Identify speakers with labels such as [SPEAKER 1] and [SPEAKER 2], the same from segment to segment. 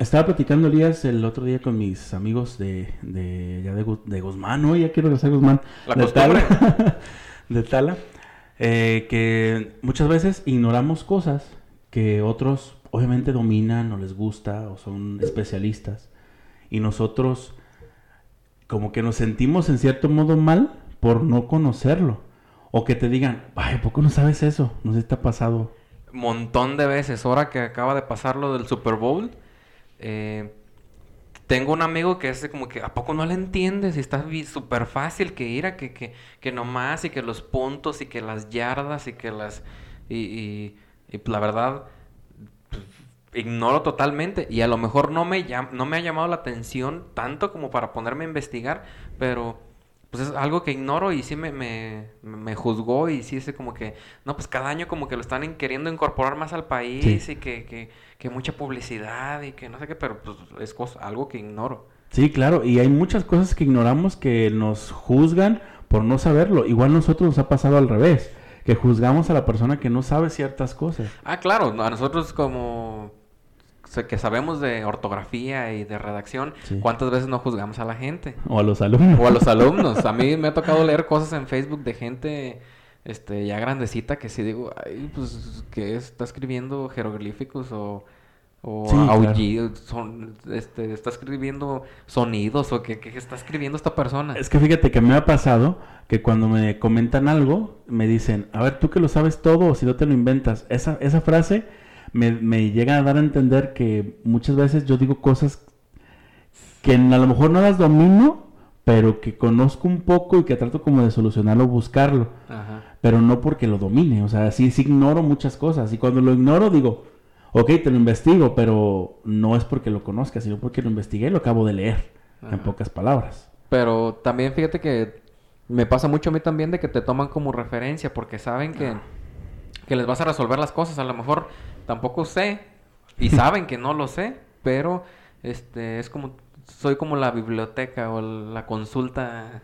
[SPEAKER 1] Estaba platicando Elías el otro día con mis amigos de, de, ya de, de Guzmán, ¿no? Ya quiero regresar a Guzmán.
[SPEAKER 2] La
[SPEAKER 1] de
[SPEAKER 2] costumbre.
[SPEAKER 1] Tala. de Tala. eh, que muchas veces ignoramos cosas que otros obviamente dominan o les gusta o son especialistas. Y nosotros como que nos sentimos en cierto modo mal por no conocerlo. O que te digan, ay, ¿a poco no sabes eso? No sé si te ha pasado.
[SPEAKER 2] montón de veces. Ahora que acaba de pasar lo del Super Bowl, eh, tengo un amigo que es como que, ¿a poco no le entiendes? Y está súper fácil que ir a que, que, que nomás y que los puntos y que las yardas y que las... Y, la verdad, pues, ignoro totalmente. Y a lo mejor no me, no me ha llamado la atención tanto como para ponerme a investigar, pero pues es algo que ignoro y sí me, me, me juzgó y sí es como que, no, pues cada año como que lo están queriendo incorporar más al país
[SPEAKER 1] Sí.
[SPEAKER 2] y que, que, que mucha publicidad y que no sé qué, pero pues es cosa, algo que ignoro.
[SPEAKER 1] Sí, claro, y hay muchas cosas que ignoramos que nos juzgan por no saberlo. Igual nosotros nos ha pasado al revés, que juzgamos a la persona que no sabe ciertas cosas.
[SPEAKER 2] Ah, claro, a nosotros como que sabemos de ortografía y de redacción,
[SPEAKER 1] Sí.
[SPEAKER 2] ¿cuántas veces no juzgamos a la gente?
[SPEAKER 1] O a los alumnos.
[SPEAKER 2] O a los alumnos. A mí me ha tocado leer cosas en Facebook de gente este ya grandecita que sí digo, ay, pues que está escribiendo jeroglíficos o o
[SPEAKER 1] Sí, claro.
[SPEAKER 2] aullidos, son este está escribiendo sonidos o que, que está escribiendo esta persona.
[SPEAKER 1] Es que fíjate que me ha pasado que cuando me comentan algo, me dicen, a ver, tú que lo sabes todo o si no te lo inventas. Esa, esa frase me, me llega a dar a entender que muchas veces yo digo cosas que a lo mejor no las domino, pero que conozco un poco y que trato como de solucionarlo, buscarlo.
[SPEAKER 2] Ajá.
[SPEAKER 1] pero no porque lo domine, o sea, sí, sí ignoro muchas cosas y cuando lo ignoro digo, ok, te lo investigo, pero no es porque lo conozca, sino porque lo investigué y lo acabo de leer, en pocas palabras.
[SPEAKER 2] Pero también fíjate que me pasa mucho a mí también de que te toman como referencia porque saben que, que les vas a resolver las cosas. A lo mejor tampoco sé y saben que no lo sé, pero este es como soy como la biblioteca o la consulta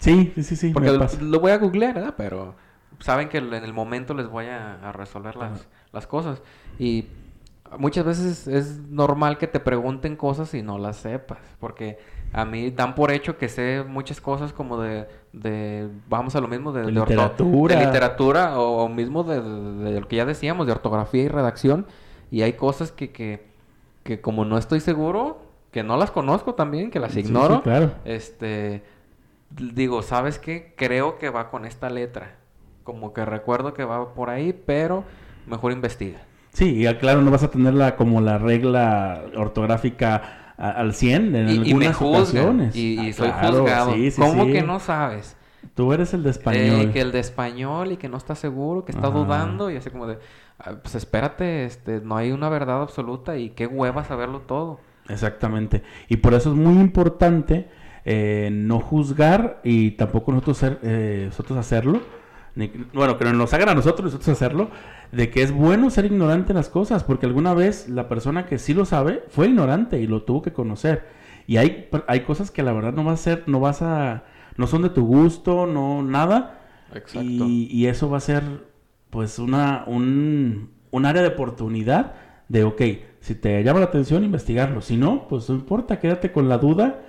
[SPEAKER 1] Sí, sí, sí,
[SPEAKER 2] porque lo, voy a googlear, ¿verdad? Pero saben que en el momento les voy a, a resolver las, las cosas. Y muchas veces es normal que te pregunten cosas y no las sepas. Porque a mí dan por hecho que sé muchas cosas como de, de vamos a lo mismo, de,
[SPEAKER 1] De literatura.
[SPEAKER 2] de literatura o, o mismo de, lo que ya decíamos, de ortografía y redacción. Y hay cosas que, que, que como no estoy seguro, que no las conozco también, que las
[SPEAKER 1] Sí, sí,
[SPEAKER 2] ignoro.
[SPEAKER 1] claro.
[SPEAKER 2] Este, digo, ¿sabes qué? Creo que va con esta letra. Como que recuerdo que va por ahí, pero mejor investiga.
[SPEAKER 1] Sí, y claro, no vas a tener la, como la regla ortográfica a- al 100 en
[SPEAKER 2] Y, y
[SPEAKER 1] algunas
[SPEAKER 2] me juzgan.
[SPEAKER 1] ocasiones.
[SPEAKER 2] Y, y
[SPEAKER 1] Ah,
[SPEAKER 2] soy
[SPEAKER 1] claro,
[SPEAKER 2] juzgado.
[SPEAKER 1] sí, sí,
[SPEAKER 2] ¿Cómo
[SPEAKER 1] sí.
[SPEAKER 2] que no sabes?
[SPEAKER 1] Tú eres el de
[SPEAKER 2] Eh,
[SPEAKER 1] español.
[SPEAKER 2] que el de español y que no está seguro, que está
[SPEAKER 1] Ajá.
[SPEAKER 2] dudando y así como de, "Ah, pues espérate, este, no hay una verdad absoluta y qué hueva saberlo todo.
[SPEAKER 1] Exactamente. Y por eso es muy importante eh, no juzgar y tampoco nosotros, ser- eh, nosotros hacerlo. Bueno, que nos hagan a nosotros nosotros hacerlo. De que es bueno ser ignorante en las cosas. Porque alguna vez la persona que sí lo sabe fue ignorante y lo tuvo que conocer. Y hay, hay cosas que la verdad no vas a ser, no vas a, no son de tu gusto, no nada.
[SPEAKER 2] Exacto.
[SPEAKER 1] Y, y eso va a ser, pues, una, un, un área de oportunidad de, ok, si te llama la atención, investigarlo. Si no, pues no importa, quédate con la duda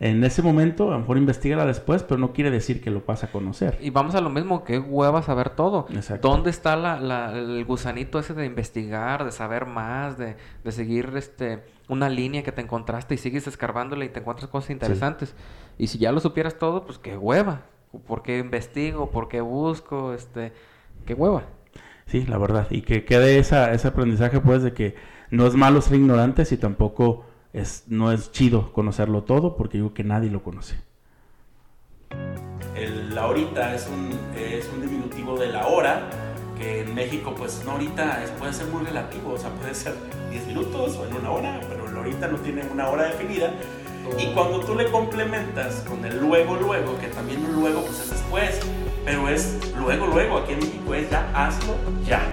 [SPEAKER 1] en ese momento. A lo mejor investigala después, pero no quiere decir que lo vas a conocer.
[SPEAKER 2] Y vamos a lo mismo, qué hueva saber todo.
[SPEAKER 1] Exacto.
[SPEAKER 2] ¿Dónde está la, la- el gusanito ese de investigar, de saber más, de, de seguir este una línea que te encontraste y sigues escarbándole y te encuentras cosas interesantes? Y si ya lo supieras todo, pues qué hueva. ¿Por qué investigo? ¿Por qué busco? Este, qué hueva.
[SPEAKER 1] Sí, la verdad. Y que quede esa, ese aprendizaje, pues, de que no es malo ser ignorantes y tampoco es, no es chido conocerlo todo, porque digo que nadie lo conoce. El la horita es un, es un diminutivo de la hora, que en México, pues, una horita es- puede ser muy relativo, o sea, puede ser 10 minutos o en una hora, pero la horita no tiene una hora definida. Y cuando tú le complementas con el luego, luego, que también un luego pues es después, pero es luego, luego, aquí en México es ya hazlo ya.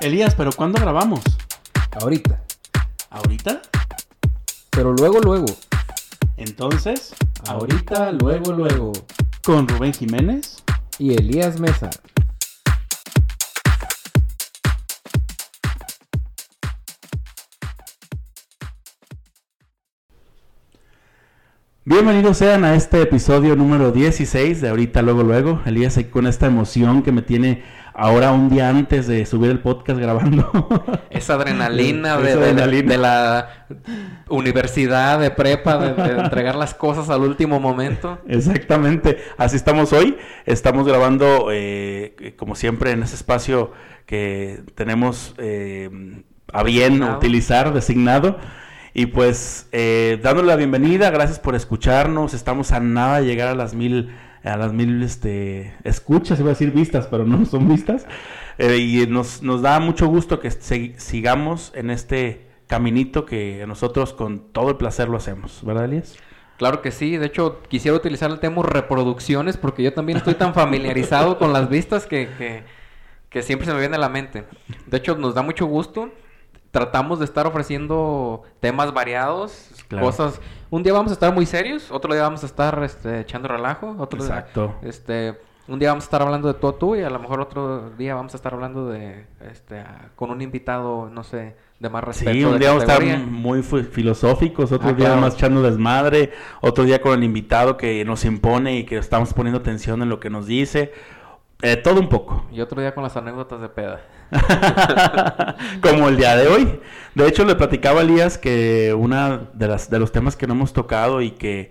[SPEAKER 1] Elías, ¿pero cuándo grabamos?
[SPEAKER 3] Ahorita.
[SPEAKER 1] ¿Ahorita?
[SPEAKER 3] Pero luego, luego.
[SPEAKER 1] Entonces,
[SPEAKER 3] Ahorita, luego, luego.
[SPEAKER 1] con Rubén Jiménez.
[SPEAKER 3] Y Elías Mesa.
[SPEAKER 1] Bienvenidos sean a este episodio número 16 de ahorita, luego, luego. Elías con esta emoción que me tiene ahora un día antes de subir el podcast grabando.
[SPEAKER 2] Esa adrenalina, de,
[SPEAKER 1] Esa
[SPEAKER 2] de-
[SPEAKER 1] adrenalina.
[SPEAKER 2] de la universidad, de prepa, de, de entregar las cosas al último momento.
[SPEAKER 1] Exactamente, así estamos hoy. Estamos grabando, eh, como siempre, en ese espacio que tenemos eh, a bien
[SPEAKER 2] Designado.
[SPEAKER 1] utilizar, designado. Y pues, eh, dándole la bienvenida, gracias por escucharnos. Estamos a nada de llegar a las mil, a las mil este, escuchas, iba a decir vistas, pero no son vistas. Eh, y nos, nos da mucho gusto que sigamos en este caminito que nosotros con todo el placer lo hacemos, ¿verdad, Elias?
[SPEAKER 2] Claro que sí, de hecho quisiera utilizar el tema reproducciones porque yo también estoy tan familiarizado con las vistas que, que siempre se me viene a la mente. De hecho nos da mucho gusto, tratamos de estar ofreciendo temas variados,
[SPEAKER 1] Claro.
[SPEAKER 2] cosas... Un día vamos a estar muy serios, otro día vamos a estar este, echando relajo, otro día-
[SPEAKER 1] Exacto.
[SPEAKER 2] este, un día vamos a estar hablando de tú a tú y a lo mejor otro día vamos a estar hablando de, este, con un invitado, no sé, de más respeto.
[SPEAKER 1] Sí, un día vamos a estar muy filosóficos, otro
[SPEAKER 2] Ah,
[SPEAKER 1] día
[SPEAKER 2] claro.
[SPEAKER 1] más echando desmadre, otro día con el invitado que nos impone y que estamos poniendo atención en lo que nos dice. Eh, todo un poco.
[SPEAKER 2] Y otro día con las anécdotas de peda.
[SPEAKER 1] Como el día de hoy. De hecho, le platicaba a Elías que una de las de los temas que no hemos tocado y que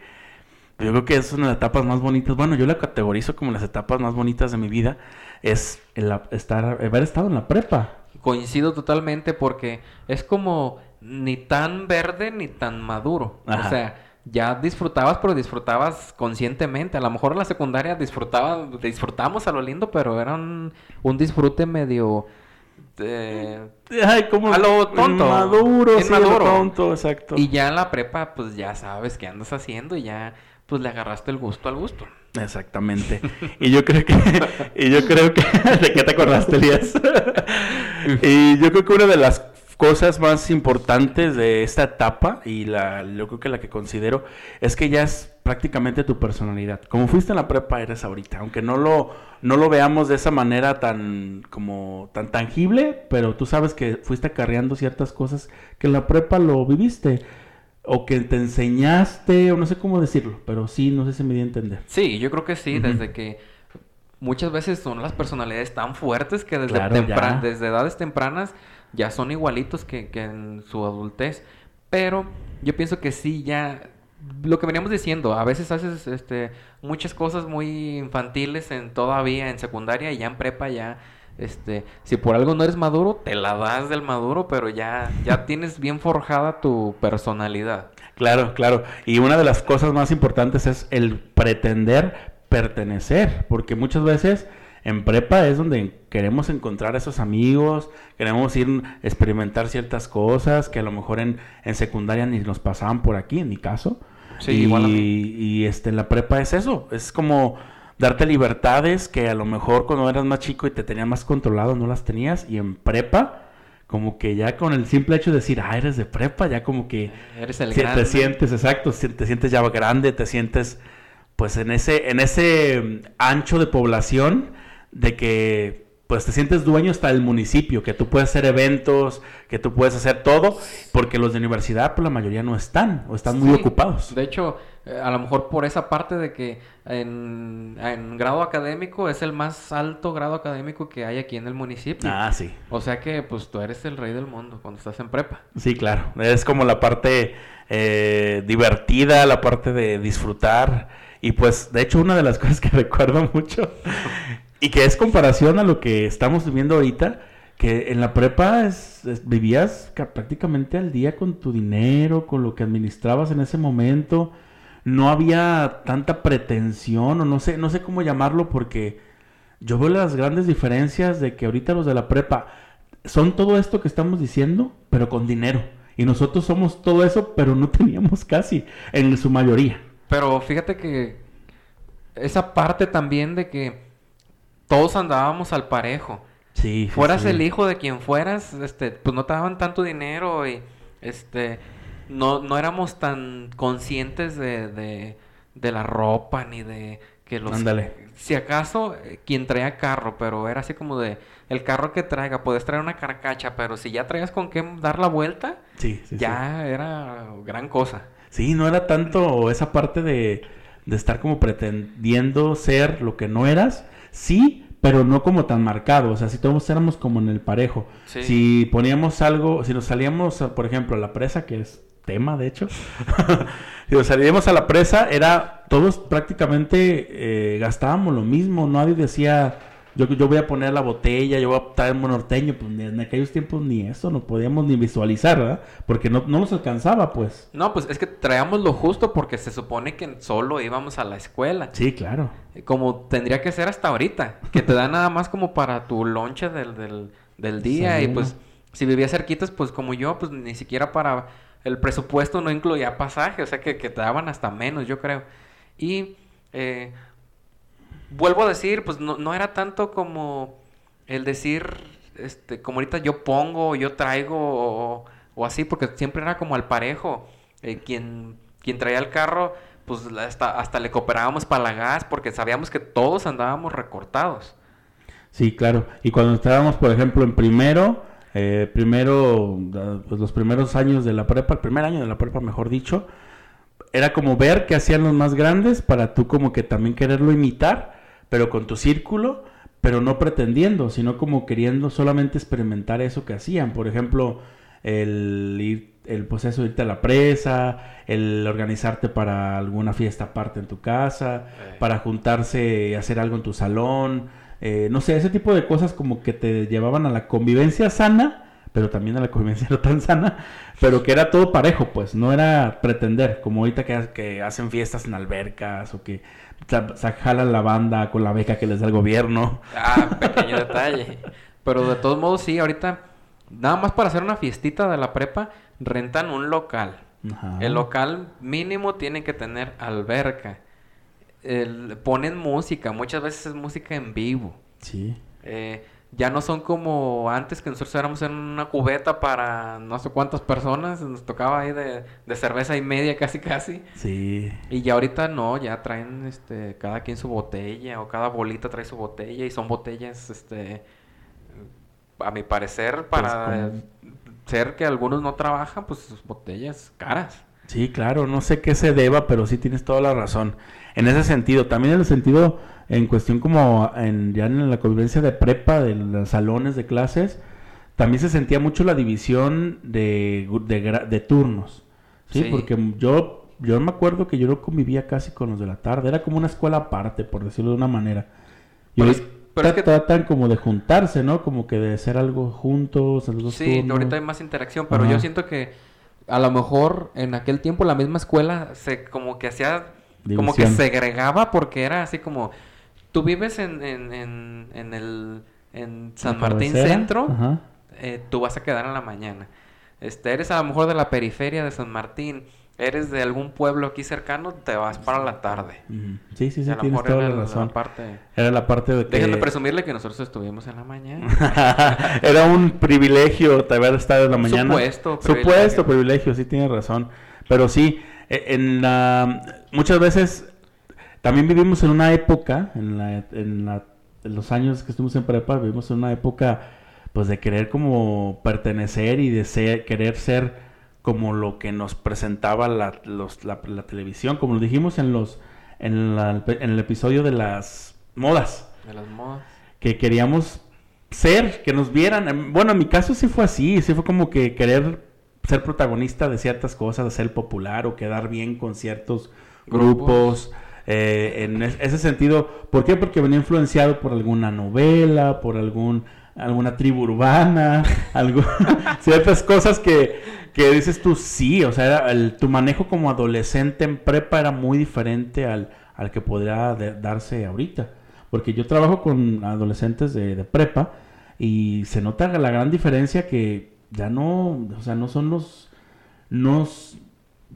[SPEAKER 1] yo creo que es una de las etapas más bonitas, bueno, yo la categorizo como las etapas más bonitas de mi vida, es el estar, haber estado en la prepa.
[SPEAKER 2] Coincido totalmente porque es como ni tan verde ni tan maduro.
[SPEAKER 1] Ajá.
[SPEAKER 2] O sea, ya disfrutabas, pero disfrutabas conscientemente. A lo mejor en la secundaria disfrutaba, disfrutamos a lo lindo, pero era un, un disfrute medio... eh,
[SPEAKER 1] Ay, como
[SPEAKER 2] A lo tonto.
[SPEAKER 1] Maduro, sí, a lo
[SPEAKER 2] maduro.
[SPEAKER 1] tonto, exacto.
[SPEAKER 2] y ya en la prepa, pues ya sabes qué andas haciendo y ya pues le agarraste el gusto al gusto.
[SPEAKER 1] Exactamente. Y yo creo que, y yo creo que, ¿de qué te acordaste, Elías? y yo creo que una de las cosas más importantes de esta etapa, y la, yo creo que la que considero, es que ya es prácticamente tu personalidad. Como fuiste en la prepa, eres ahorita. Aunque no lo, no lo veamos de esa manera tan, como, tan tangible, pero tú sabes que fuiste acarreando ciertas cosas que en la prepa lo viviste. O que te enseñaste, o no sé cómo decirlo, pero sí, no sé si me di a entender.
[SPEAKER 2] Sí, yo creo que sí, desde que muchas veces son las personalidades tan fuertes que desde,
[SPEAKER 1] Claro,
[SPEAKER 2] desde edades tempranas ya son igualitos que, que en su adultez. Pero yo pienso que sí, ya lo que veníamos diciendo, a veces haces este, muchas cosas muy infantiles en todavía en secundaria y ya en prepa ya... Este, si por algo no eres maduro, te la das del maduro, pero ya, ya tienes bien forjada tu personalidad.
[SPEAKER 1] Claro, claro. Y una de las cosas más importantes es el pretender pertenecer, porque muchas veces en prepa es donde queremos encontrar a esos amigos, queremos ir a experimentar ciertas cosas que a lo mejor en, en secundaria ni nos pasaban por aquí, en mi caso.
[SPEAKER 2] Sí,
[SPEAKER 1] y,
[SPEAKER 2] igual a mí.
[SPEAKER 1] y este, la prepa es eso, es como darte libertades que a lo mejor cuando eras más chico y te tenías más controlado no las tenías, y en prepa... Como que ya con el simple hecho de decir, ah, eres de prepa, ya como que
[SPEAKER 2] Eres el grande.
[SPEAKER 1] te sientes, exacto, si- te sientes ya grande, te sientes pues en ese, en ese mm, ancho de población de que pues te sientes dueño hasta del municipio, que tú puedes hacer eventos, que tú puedes hacer todo, porque los de universidad, pues la mayoría no están, o están muy ocupados.
[SPEAKER 2] De hecho, eh, a lo mejor por esa parte de que en, en grado académico es el más alto grado académico que hay aquí en el municipio.
[SPEAKER 1] Ah, sí.
[SPEAKER 2] O sea que pues tú eres el rey del mundo cuando estás en prepa.
[SPEAKER 1] Sí, claro. Es como la parte eh, divertida, la parte de disfrutar. Y pues, de hecho, una de las cosas que recuerdo mucho y que es comparación a lo que estamos viviendo ahorita, que en la prepa es- vivías ca- prácticamente al día con tu dinero, con lo que administrabas en ese momento. No había tanta pretensión, o no sé, no sé cómo llamarlo, porque yo veo las grandes diferencias de que ahorita los de la prepa son todo esto que estamos diciendo, pero con dinero. Y nosotros somos todo eso, pero no teníamos casi, en su mayoría.
[SPEAKER 2] Pero fíjate que esa parte también de que todos andábamos al parejo.
[SPEAKER 1] Sí. sí,
[SPEAKER 2] Fueras
[SPEAKER 1] sí.
[SPEAKER 2] el hijo de quien fueras, este, pues no te daban tanto dinero y este no, no éramos tan conscientes de, de, de la ropa ni de que los
[SPEAKER 1] Ándale.
[SPEAKER 2] si acaso eh, quien traía carro, pero era así como de el carro que traiga, puedes traer una carcacha, pero si ya traías con qué dar la vuelta, ya era gran cosa.
[SPEAKER 1] Sí, no era tanto esa parte de, de estar como pretendiendo ser lo que no eras. Sí, pero no como tan marcado. O sea, si todos éramos como en el parejo.
[SPEAKER 2] Sí.
[SPEAKER 1] Si poníamos algo, si nos salíamos, por ejemplo, a la presa, que es tema, de hecho. si nos salíamos a la presa, era todos prácticamente eh, gastábamos lo mismo. Nadie decía, yo, yo voy a poner la botella, yo voy a traer un norteño. Pues en aquellos tiempos ni eso, no podíamos ni visualizar, ¿verdad? Porque no, no nos alcanzaba, pues.
[SPEAKER 2] No, pues es que traíamos lo justo porque se supone que solo íbamos a la escuela.
[SPEAKER 1] Sí, claro.
[SPEAKER 2] Como tendría que ser hasta ahorita, que te da nada más como para tu lonche del, del, del día y pues si vivías cerquitas, pues como yo, pues ni siquiera para el presupuesto no incluía pasaje, o sea que, que te daban hasta menos, yo creo. Y eh, vuelvo a decir, pues no, no era tanto como el decir, este, como ahorita yo pongo, yo traigo o, o así, porque siempre era como al parejo. Eh, quien, quien traía el carro, pues hasta, hasta le cooperábamos para la gas, porque sabíamos que todos andábamos recortados.
[SPEAKER 1] Sí, claro. Y cuando estábamos, por ejemplo, en primero, eh, primero, da- pues los primeros años de la prepa, el primer año de la prepa, mejor dicho, era como ver qué hacían los más grandes para tú como que también quererlo imitar, pero con tu círculo, pero no pretendiendo, sino como queriendo solamente experimentar eso que hacían. Por ejemplo, el ir, el proceso de irte a la presa, el organizarte para alguna fiesta aparte en tu casa,
[SPEAKER 2] Eh.
[SPEAKER 1] para juntarse y hacer algo en tu salón. eh, no sé, ese tipo de cosas como que te llevaban a la convivencia sana, pero también a la convivencia no tan sana, pero que era todo parejo, pues, no era pretender, como ahorita que, que hacen fiestas en albercas o que sa- jalan la banda con la beca que les da el gobierno.
[SPEAKER 2] Ah, pequeño detalle. Pero de todos modos, sí, ahorita, nada más para hacer una fiestita de la prepa, rentan un local.
[SPEAKER 1] Ajá.
[SPEAKER 2] El local mínimo tiene que tener alberca. El- ponen música, muchas veces es música en vivo.
[SPEAKER 1] Sí.
[SPEAKER 2] Eh, ya no son como antes que nosotros éramos en una cubeta para no sé cuántas personas, nos tocaba ahí de, de cerveza y media casi casi.
[SPEAKER 1] Sí.
[SPEAKER 2] Y ya ahorita no, ya traen este cada quien su botella o cada bolita trae su botella y son botellas este a mi parecer para
[SPEAKER 1] como-
[SPEAKER 2] ser que algunos no trabajan, pues sus botellas caras.
[SPEAKER 1] Sí, claro, no sé qué se deba, pero sí tienes toda la razón. En ese sentido, también en el sentido, en cuestión como en, ya en la convivencia de prepa, de los salones de clases, también se sentía mucho la división de, de, turnos. ¿sí?
[SPEAKER 2] Sí.
[SPEAKER 1] Porque yo, yo me acuerdo que yo no convivía casi con los de la tarde, era como una escuela aparte, por decirlo de una manera. Y
[SPEAKER 2] Pero es-
[SPEAKER 1] ahorita
[SPEAKER 2] pero es que-
[SPEAKER 1] tratan como de juntarse, ¿no? Como que de hacer algo juntos, en los
[SPEAKER 2] Sí,
[SPEAKER 1] turnos.
[SPEAKER 2] ahorita hay más interacción, pero
[SPEAKER 1] Ajá.
[SPEAKER 2] yo siento que a lo mejor en aquel tiempo la misma escuela se como que hacía como que segregaba porque era así como tú vives en, en, en, en el en San Martín
[SPEAKER 1] cabecera,
[SPEAKER 2] Centro,
[SPEAKER 1] Ajá.
[SPEAKER 2] eh, tú vas a quedar en la mañana. Este, eres a lo mejor de la periferia de San Martín, eres de algún pueblo aquí cercano, te vas para la tarde.
[SPEAKER 1] Sí, sí, sí,
[SPEAKER 2] a lo
[SPEAKER 1] tienes
[SPEAKER 2] mejor
[SPEAKER 1] toda
[SPEAKER 2] era
[SPEAKER 1] la
[SPEAKER 2] la
[SPEAKER 1] razón.
[SPEAKER 2] parte.
[SPEAKER 1] Era la parte de que...
[SPEAKER 2] Déjenme presumirle que nosotros estuvimos en la mañana.
[SPEAKER 1] Era un privilegio haber estado en la mañana.
[SPEAKER 2] Supuesto
[SPEAKER 1] Supuesto
[SPEAKER 2] privilegio.
[SPEAKER 1] privilegio, sí tienes razón. Pero sí, e- en la, muchas veces también vivimos en una época, en la, en la los años que estuvimos en prepa, vivimos en una época pues de querer como pertenecer y de ser, querer ser como lo que nos presentaba la, los- la- la televisión, como lo dijimos en los en, la- en el episodio de las modas,
[SPEAKER 2] De las modas.
[SPEAKER 1] que queríamos ser, que nos vieran. Em, Bueno, en mi caso sí fue así, sí fue como que querer ser protagonista de ciertas cosas, ser popular o quedar bien con ciertos grupos. Eh, en es- ese sentido, ¿por qué? Porque venía influenciado por alguna novela, por algún alguna tribu urbana, ciertas cosas que, que dices tú sí, o sea, el- tu manejo como adolescente en prepa era muy diferente al, al que podría darse ahorita. Porque yo trabajo con adolescentes de, prepa y se nota la gran diferencia que ya no, o sea, no son los, nos,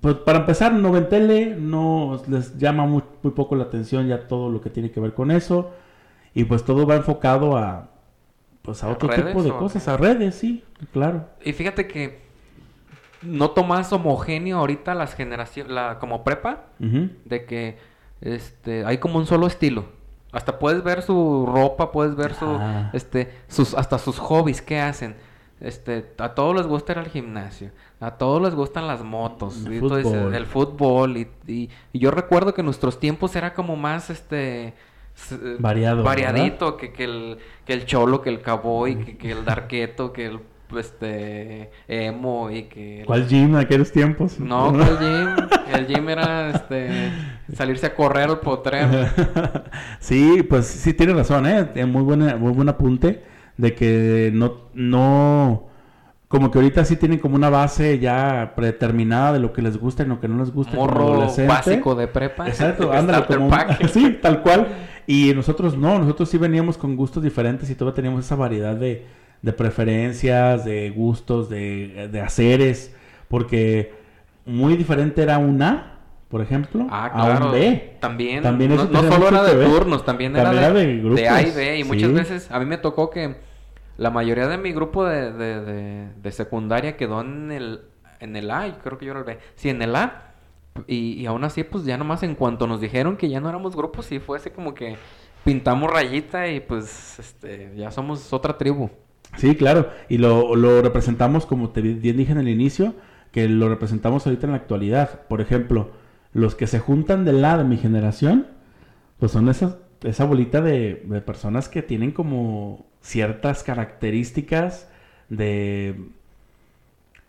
[SPEAKER 1] pues para empezar, no ven tele, no les llama muy, muy poco la atención ya todo lo que tiene que ver con eso y pues todo va enfocado a, pues a
[SPEAKER 2] ¿A
[SPEAKER 1] otro tipo de cosas,
[SPEAKER 2] qué?
[SPEAKER 1] a redes, sí, claro.
[SPEAKER 2] Y fíjate que noto más homogéneo ahorita las generaciones, la, como prepa, de que este hay como un solo estilo. Hasta puedes ver su ropa, puedes ver su
[SPEAKER 1] Ah.
[SPEAKER 2] este sus hasta sus hobbies que hacen. Este, a todos les gusta ir al gimnasio, a todos les gustan las motos,
[SPEAKER 1] El
[SPEAKER 2] y tú dices,
[SPEAKER 1] fútbol.
[SPEAKER 2] el fútbol y, y- y yo recuerdo que en nuestros tiempos era como más este s-
[SPEAKER 1] Variado,
[SPEAKER 2] variadito que, que el que el cholo, que el cowboy, que, que el darqueto, que el este emo y que el-
[SPEAKER 1] ¿Cuál gym en aquellos tiempos?
[SPEAKER 2] no, el gym, el gym era este salirse a correr al potrero.
[SPEAKER 1] sí, pues sí tiene razón, ¿eh? Eh, Muy, buena, muy buen apunte de que no, no, como que ahorita sí tienen como una base ya predeterminada de lo que les gusta y lo que no les gusta
[SPEAKER 2] Morro básico de prepa.
[SPEAKER 1] Exacto, ándale, como un- sí, tal cual. Y nosotros no, nosotros sí veníamos con gustos diferentes y todavía teníamos esa variedad de, de preferencias, de gustos, de, de haceres, porque muy diferente era un A, por ejemplo,
[SPEAKER 2] Ah,
[SPEAKER 1] a
[SPEAKER 2] claro.
[SPEAKER 1] un B.
[SPEAKER 2] También,
[SPEAKER 1] También
[SPEAKER 2] no, solo era de turnos, también,
[SPEAKER 1] También
[SPEAKER 2] era
[SPEAKER 1] era
[SPEAKER 2] de,
[SPEAKER 1] de grupos,
[SPEAKER 2] de A y B. Y muchas veces a mí me tocó que la mayoría de mi grupo de, de, de- de secundaria quedó en el, en el A, y creo que yo era el B. Sí, en el A. Y, y aún así, pues ya nomás en cuanto nos dijeron que ya no éramos grupos, sí fue así como que pintamos rayita y pues este ya somos otra tribu.
[SPEAKER 1] Sí, claro. Y lo, lo representamos, como te bien dije en el inicio, que lo representamos ahorita en la actualidad. Por ejemplo, los que se juntan de la de mi generación, pues son esas, esa bolita de, de personas que tienen como ciertas características de...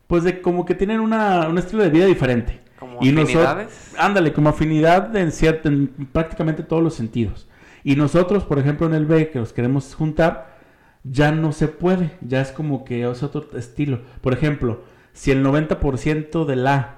[SPEAKER 1] Pues de como que tienen una, un estilo de vida diferente.
[SPEAKER 2] Como
[SPEAKER 1] Y nosotros,
[SPEAKER 2] afinidades.
[SPEAKER 1] ándale, como afinidad en, cierto, en prácticamente todos los sentidos. Y nosotros, por ejemplo, en el B, que los queremos juntar, ya no se puede. Ya es como que es otro estilo. Por ejemplo, si el 90% del A,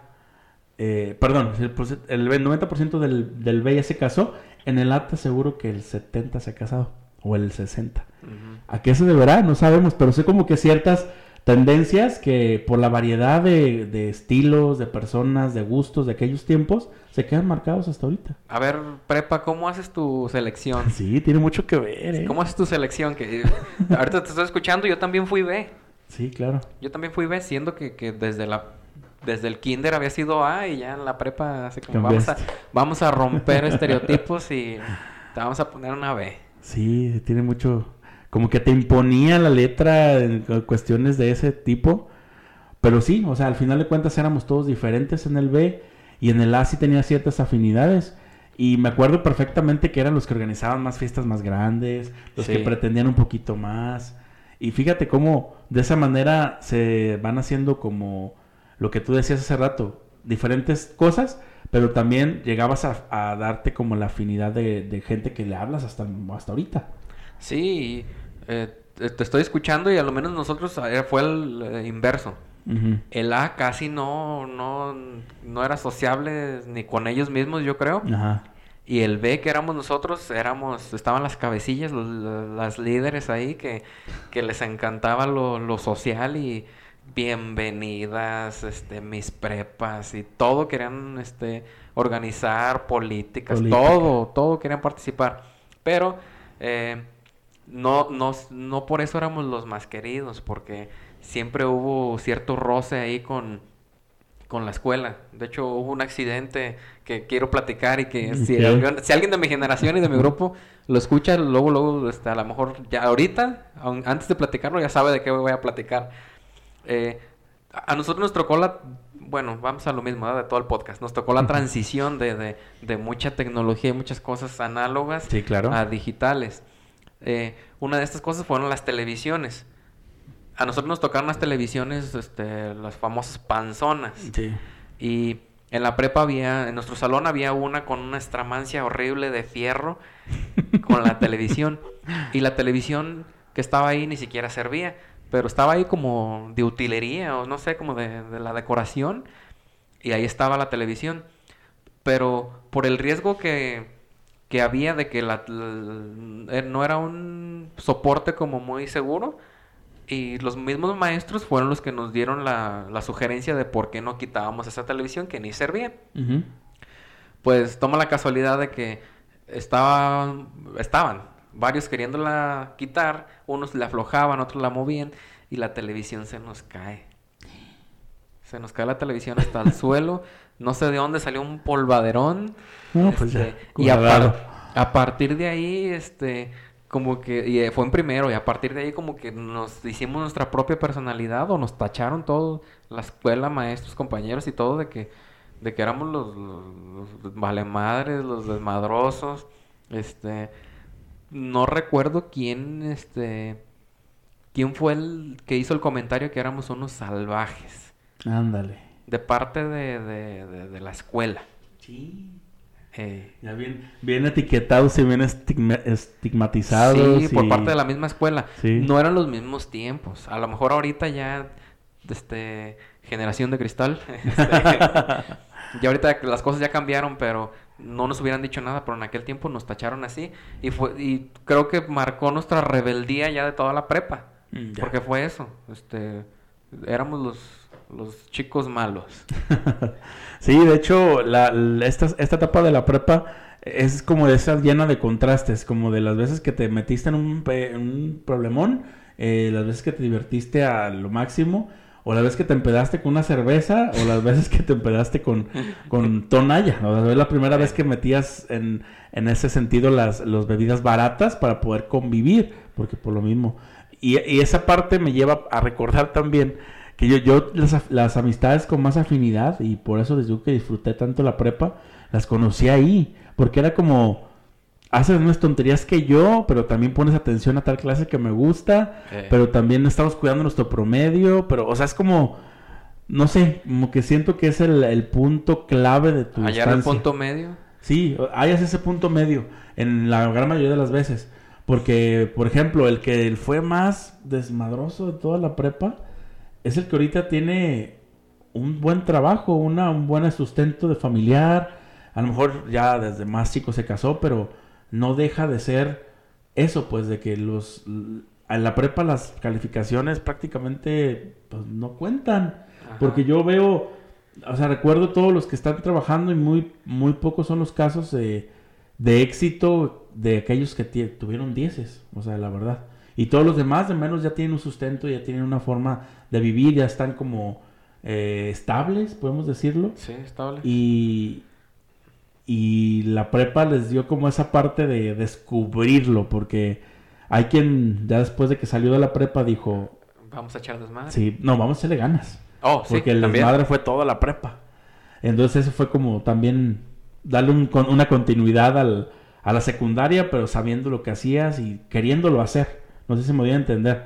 [SPEAKER 1] eh, perdón, el, porce- el 90% del, del B ya se casó, en el A te aseguro que el 70 se ha casado. O el 60.
[SPEAKER 2] Ujú.
[SPEAKER 1] ¿A qué se deberá? No sabemos, pero sé como que ciertas tendencias que por la variedad de, de estilos, de personas, de gustos de aquellos tiempos, se quedan marcados hasta ahorita.
[SPEAKER 2] A ver, prepa, ¿cómo haces tu selección?
[SPEAKER 1] Sí, tiene mucho que ver, ¿eh?
[SPEAKER 2] ¿Cómo haces tu selección? Que ahorita te estoy escuchando, yo también fui B.
[SPEAKER 1] Sí, claro.
[SPEAKER 2] Yo también fui B, siendo que, que desde la desde el kinder había sido A y ya en la prepa así como vamos a, vamos a romper estereotipos y te vamos a poner una B.
[SPEAKER 1] Sí, tiene mucho... Como que te imponía la letra en cu- cuestiones de ese tipo. Pero sí, o sea, al final de cuentas éramos todos diferentes en el B y en el A sí tenía ciertas afinidades. Y me acuerdo perfectamente que eran los que organizaban más fiestas más grandes, los
[SPEAKER 2] Sí.
[SPEAKER 1] que pretendían un poquito más. Y fíjate cómo de esa manera se van haciendo como lo que tú decías hace rato, diferentes cosas, pero también llegabas a, a darte como la afinidad de, de gente que le hablas hasta, hasta ahorita.
[SPEAKER 2] Sí, eh, te estoy escuchando y a lo menos nosotros eh, fue el eh, inverso. El A casi no, no, no era sociable ni con ellos mismos, yo creo.
[SPEAKER 1] Ajá.
[SPEAKER 2] Y el B, que éramos nosotros, éramos, estaban las cabecillas, los- los- las líderes ahí que, que les encantaba lo, lo social y bienvenidas, este, mis prepas y todo querían, este, organizar políticas,
[SPEAKER 1] Política.
[SPEAKER 2] todo, todo querían participar. Pero eh, no, no, no por eso éramos los más queridos, porque siempre hubo cierto roce ahí con, con la escuela. De hecho, hubo un accidente que quiero platicar y que si, alguien, si alguien de mi generación y de mi grupo lo escucha, luego, luego, este, a lo mejor ya ahorita, antes de platicarlo, ya sabe de qué voy a platicar. Eh, a nosotros nos tocó la... Bueno, vamos a lo mismo. De todo el podcast. Nos tocó la transición de, de, de mucha tecnología y muchas cosas análogas
[SPEAKER 1] Sí, claro.
[SPEAKER 2] a digitales. Eh, una de estas cosas fueron las televisiones. A nosotros nos tocaron las televisiones, este, las famosas panzonas.
[SPEAKER 1] Sí.
[SPEAKER 2] Y en la prepa había, en nuestro salón había una con una estramancia horrible de fierro con la televisión. Y la televisión que estaba ahí ni siquiera servía, pero estaba ahí como de utilería o no sé, como de, de la decoración. Y ahí estaba la televisión. Pero por el riesgo que, que había de que la, la- eh, no era un soporte como muy seguro, y los mismos maestros fueron los que nos dieron la, la sugerencia de por qué no quitábamos esa televisión que ni servía. Pues toma la casualidad de que estaban, estaban varios queriéndola quitar, unos la aflojaban, otros la movían y la televisión se nos cae. Se nos cae la televisión hasta el suelo, no sé de dónde salió un polvaderón.
[SPEAKER 1] No, pues
[SPEAKER 2] este,
[SPEAKER 1] ya,
[SPEAKER 2] y a,
[SPEAKER 1] guardado.
[SPEAKER 2] par- a partir de ahí, este, como que, y eh, fue en primero, y a partir de ahí como que nos hicimos nuestra propia personalidad o nos tacharon todo, la escuela, maestros, compañeros y todo de que, de que éramos los, los, los valemadres, los desmadrosos, este, no recuerdo quién, este, quién fue el que hizo el comentario que éramos unos salvajes,
[SPEAKER 1] Ándale.
[SPEAKER 2] de parte de, de, de- de la escuela.
[SPEAKER 1] Sí.
[SPEAKER 2] Eh,
[SPEAKER 1] Ya bien, bien etiquetados y bien estigma- estigmatizados.
[SPEAKER 2] Sí, por parte de la misma escuela.
[SPEAKER 1] Sí.
[SPEAKER 2] No eran los mismos tiempos. A lo mejor ahorita ya, este, generación de cristal. este, ya ahorita las cosas ya cambiaron, pero no nos hubieran dicho nada, pero en aquel tiempo nos tacharon así. Y fue, y creo que marcó nuestra rebeldía ya de toda la prepa.
[SPEAKER 1] Mm.
[SPEAKER 2] Porque fue eso. Este, éramos los, los chicos malos.
[SPEAKER 1] Sí, de hecho, la, esta, esta etapa de la prepa es como de esa llena de contrastes, como de las veces que te metiste en un, en un problemón, eh, las veces que te divertiste a lo máximo, o las veces que te empedaste con una cerveza, o las veces que te empedaste con, con tonalla. O sea, es la primera vez que metías en, en ese sentido las bebidas baratas para poder convivir, porque por lo mismo. Y, y esa parte me lleva a recordar también que yo, yo las, las amistades con más afinidad, y por eso les digo que disfruté tanto la prepa, las conocí ahí, porque era como, haces unas tonterías que yo, pero también pones atención a tal clase que me gusta,
[SPEAKER 2] Eh.
[SPEAKER 1] pero también estamos cuidando nuestro promedio, pero, o sea, es como, no sé, como que siento que es el, el punto clave de tu
[SPEAKER 2] Hallar el punto medio.
[SPEAKER 1] Sí, hayas ese punto medio en la gran mayoría de las veces. Porque, por ejemplo, el que fue más desmadroso de toda la prepa es el que ahorita tiene un buen trabajo, una, un buen sustento de familiar. A lo mejor ya desde más chico se casó, pero no deja de ser eso, pues, de que los en la prepa las calificaciones prácticamente pues, no cuentan.
[SPEAKER 2] Ajá.
[SPEAKER 1] Porque yo veo, o sea, recuerdo todos los que están trabajando y muy, muy pocos son los casos de, de éxito de aquellos que tuvieron dieces, o sea, la verdad. Y todos los demás, de menos, ya tienen un sustento, ya tienen una forma de vivir, ya están como eh, estables, podemos decirlo.
[SPEAKER 2] Sí, estable.
[SPEAKER 1] Y, y la prepa les dio como esa parte de descubrirlo, porque hay quien ya después de que salió de la prepa dijo,
[SPEAKER 2] Vamos a echar desmadre.
[SPEAKER 1] sí, no, vamos a echarle ganas.
[SPEAKER 2] Oh, sí,
[SPEAKER 1] Porque el
[SPEAKER 2] también.
[SPEAKER 1] desmadre fue toda la prepa. Entonces eso fue como también darle un con- una continuidad al, a la secundaria, pero sabiendo lo que hacías y queriéndolo hacer. No sé si me voy a entender.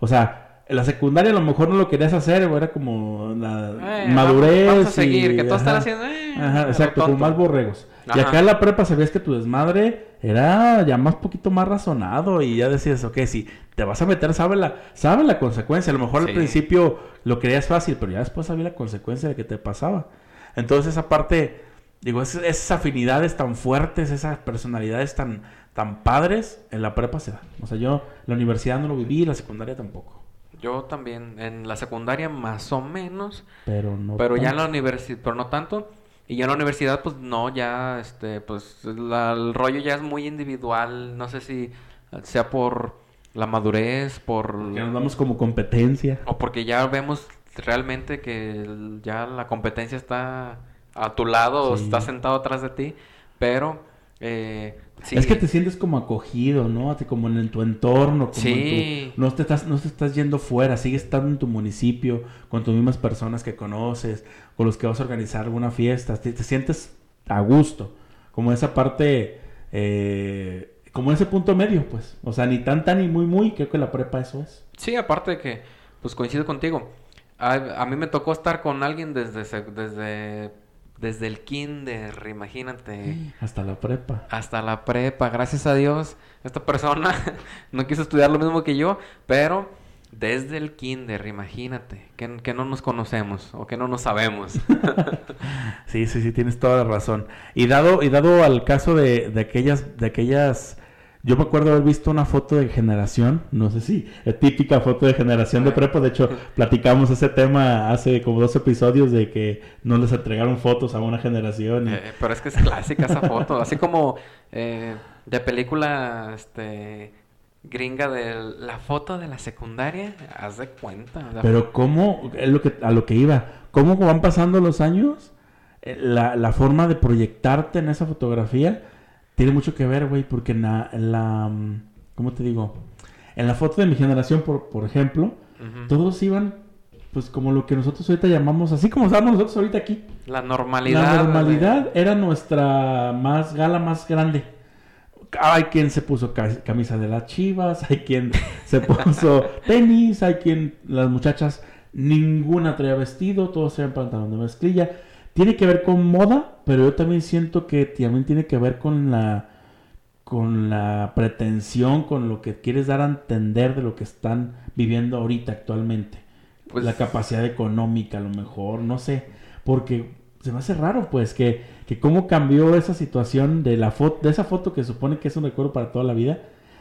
[SPEAKER 1] O sea, en la secundaria a lo mejor no lo querías hacer, o era como la
[SPEAKER 2] Eh,
[SPEAKER 1] madurez.
[SPEAKER 2] Vamos, a seguir,
[SPEAKER 1] y-
[SPEAKER 2] que todos están haciendo. eh,
[SPEAKER 1] Ajá, exacto, como más borregos. Y acá en la prepa sabías que tu desmadre era ya más poquito más razonado y ya decías, ok, si te vas a meter, sabe la, sabe la consecuencia. A lo mejor
[SPEAKER 2] Sí.
[SPEAKER 1] al principio lo creías fácil, pero ya después sabía la consecuencia de que te pasaba. Entonces esa parte, digo, es- esas afinidades tan fuertes, esas personalidades tan, tan padres, en la prepa se dan. O sea, yo la universidad no lo viví, la secundaria tampoco.
[SPEAKER 2] Yo también, en la secundaria más o menos,
[SPEAKER 1] Pero no.
[SPEAKER 2] pero ya en
[SPEAKER 1] tanto.
[SPEAKER 2] la universidad, pero no tanto. Y ya en la universidad, pues no, ya, este, pues la- el rollo ya es muy individual. No sé si sea por la madurez, por...
[SPEAKER 1] Que nos damos como competencia.
[SPEAKER 2] O porque ya vemos realmente que ya la competencia está a tu lado o está sentado atrás de ti, pero eh, sí.
[SPEAKER 1] Es que te sientes como acogido, ¿no? Así como en, tu entorno, como
[SPEAKER 2] Sí.
[SPEAKER 1] en tu- no te estás, no te estás yendo fuera, sigues estando en tu municipio, con tus mismas personas que conoces, con los que vas a organizar alguna fiesta, te, te sientes a gusto, como esa parte, eh, como ese punto medio, pues, o sea, ni tan tan ni muy muy, creo que la prepa eso es.
[SPEAKER 2] Sí, aparte de que, pues coincido contigo. A, a mí me tocó estar con alguien desde, desde, desde el kinder, imagínate.
[SPEAKER 1] Hasta la prepa.
[SPEAKER 2] hasta la prepa, gracias a Dios, esta persona no quiso estudiar lo mismo que yo, pero desde el kinder, imagínate, que, que no nos conocemos o que no nos sabemos.
[SPEAKER 1] Sí, sí, sí, tienes toda la razón. Y dado, y dado al caso de, de aquellas, de aquellas, yo me acuerdo haber visto una foto de generación, no sé si es típica foto de generación de prepa, de hecho platicamos ese tema hace como dos episodios de que no les entregaron fotos a una generación. y-
[SPEAKER 2] Eh, pero es que es clásica esa foto, así como eh, de película este, gringa de la foto de la secundaria, haz de cuenta.
[SPEAKER 1] Pero cómo, es lo que, a lo que iba, cómo van pasando los años, eh, la, la forma de proyectarte en esa fotografía tiene mucho que ver, güey, porque en la, en la, mm, ¿cómo te digo? En la foto de mi generación, por, por ejemplo, todos iban, pues como lo que nosotros ahorita llamamos, así como estamos nosotros ahorita aquí.
[SPEAKER 2] La normalidad.
[SPEAKER 1] La normalidad
[SPEAKER 2] de-
[SPEAKER 1] era nuestra más gala más grande. Hay quien se puso ca- camisa de las chivas, hay quien se puso tenis, hay quien, las muchachas, ninguna traía vestido, todos traían pantalón de mezclilla. Tiene que ver con moda, pero yo también siento que también tiene que ver con la con la pretensión, con lo que quieres dar a entender de lo que están viviendo ahorita actualmente.
[SPEAKER 2] Pues-
[SPEAKER 1] la capacidad económica a lo mejor, no sé, porque se me hace raro pues que, que cómo cambió esa situación de la foto, de esa foto que supone que es un recuerdo para toda la vida,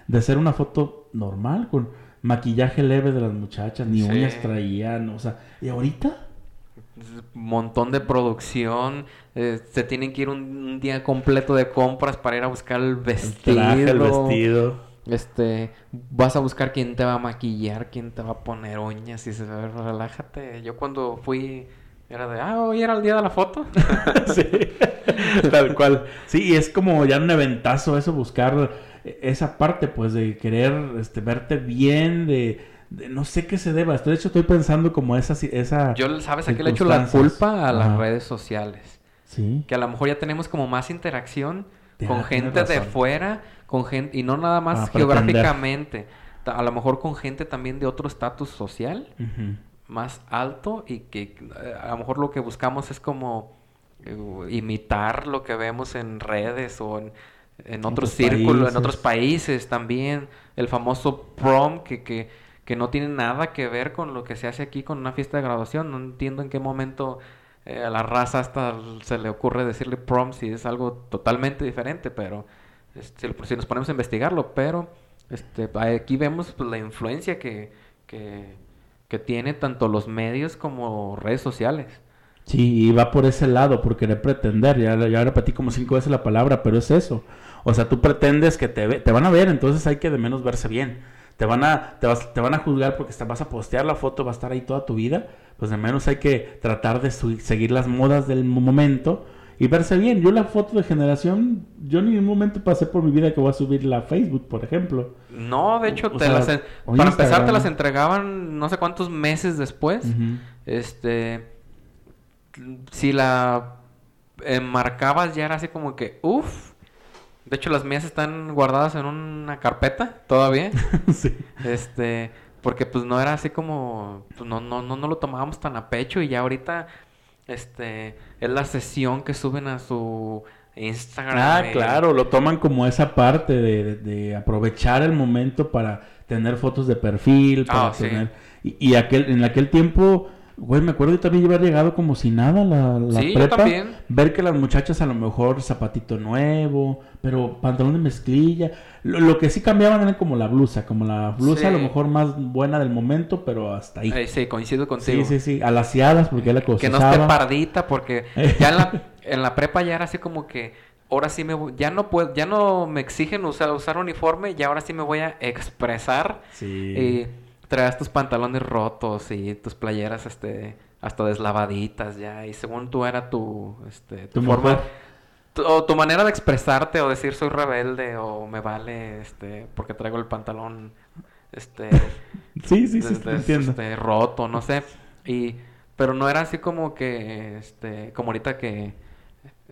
[SPEAKER 1] de ser una foto normal, con maquillaje leve de las muchachas, ni
[SPEAKER 2] Sí.
[SPEAKER 1] uñas traían, o sea, y ahorita
[SPEAKER 2] montón de producción, eh, se tienen que ir un, un día completo de compras para ir a buscar el
[SPEAKER 1] el
[SPEAKER 2] vestido.
[SPEAKER 1] traje, el vestido.
[SPEAKER 2] Este, vas a buscar quién te va a maquillar, quién te va a poner uñas y se va a ver, relájate. Yo cuando fui era de, ah, hoy era el día de la foto.
[SPEAKER 1] sí, tal cual. Sí, y es como ya un eventazo eso, buscar esa parte, pues, de querer este, verte bien, de no sé qué se deba. De hecho, estoy pensando como esa... esa
[SPEAKER 2] Yo, ¿sabes a qué le echo la culpa? A las
[SPEAKER 1] Ajá.
[SPEAKER 2] redes sociales.
[SPEAKER 1] Sí.
[SPEAKER 2] Que a lo mejor ya tenemos como más interacción
[SPEAKER 1] Ya,
[SPEAKER 2] con gente de fuera, con gente, y no nada más geográficamente, a lo mejor con gente también de otro estatus social. Más alto y que eh, a lo mejor lo que buscamos es como eh, imitar lo que vemos en redes o en, en otros
[SPEAKER 1] Otros
[SPEAKER 2] círculos, en otros
[SPEAKER 1] países
[SPEAKER 2] también. El famoso prom que, que, que no tiene nada que ver con lo que se hace aquí con una fiesta de graduación. No entiendo en qué momento eh, a la raza hasta se le ocurre decirle prom si es algo totalmente diferente, pero este, si nos ponemos a investigarlo, pero este, aquí vemos pues, la influencia que, que, que tiene tanto los medios como redes sociales.
[SPEAKER 1] Sí, y va por ese lado, por querer pretender. Ya, ya repetí como cinco veces la palabra, pero es eso. O sea, tú pretendes que te, ve- te van a ver, entonces hay que de menos verse bien. Te van a, te vas, te van a juzgar porque vas a postear la foto, va a estar ahí toda tu vida. Pues de menos hay que tratar de seguir las modas del momento y verse bien. Yo la foto de generación, yo ni en un momento pasé por mi vida que voy a subirla a Facebook, por ejemplo.
[SPEAKER 2] No, de hecho,
[SPEAKER 1] O
[SPEAKER 2] te las para empezar te las entregaban no sé cuántos meses después. Este, si la enmarcabas ya era así como que, uff. De hecho, las mías están guardadas en una carpeta todavía.
[SPEAKER 1] sí.
[SPEAKER 2] Este, porque pues no era así como, pues, no, no, no, no lo tomábamos tan a pecho y ya ahorita, este, es la sesión que suben a su Instagram.
[SPEAKER 1] Ah, claro, lo toman como esa parte de, aprovechar el momento para tener fotos de perfil, para
[SPEAKER 2] Ah, sí.
[SPEAKER 1] tener... Y, y aquel, en aquel tiempo, güey, me acuerdo yo también haber llegado como si nada la, la
[SPEAKER 2] Sí, yo
[SPEAKER 1] prepa.
[SPEAKER 2] también.
[SPEAKER 1] Ver que las muchachas a lo mejor zapatito nuevo, pero pantalón de mezclilla. Lo, lo que sí cambiaban era como la blusa, como la blusa a lo mejor más buena del momento, pero hasta ahí.
[SPEAKER 2] Eh, sí, coincido contigo.
[SPEAKER 1] sí, sí, sí, alaciadas porque la cosa
[SPEAKER 2] Que no esté pardita porque ya en la, en la prepa ya era así como que ahora sí me voy- ya no puedo, ya no me exigen usar, usar uniforme y ahora sí me voy a expresar.
[SPEAKER 1] Sí.
[SPEAKER 2] Y traías tus pantalones rotos y tus playeras, este, hasta deslavaditas ya. Y según tú era tu, este, tu,
[SPEAKER 1] Tu
[SPEAKER 2] forma, tu, o tu manera de expresarte o decir soy rebelde o me vale, este, porque traigo el pantalón, este,
[SPEAKER 1] Sí, sí, sí,
[SPEAKER 2] des- des-
[SPEAKER 1] entiendo.
[SPEAKER 2] este, roto, no sé. Y, pero no era así como que, este, como ahorita que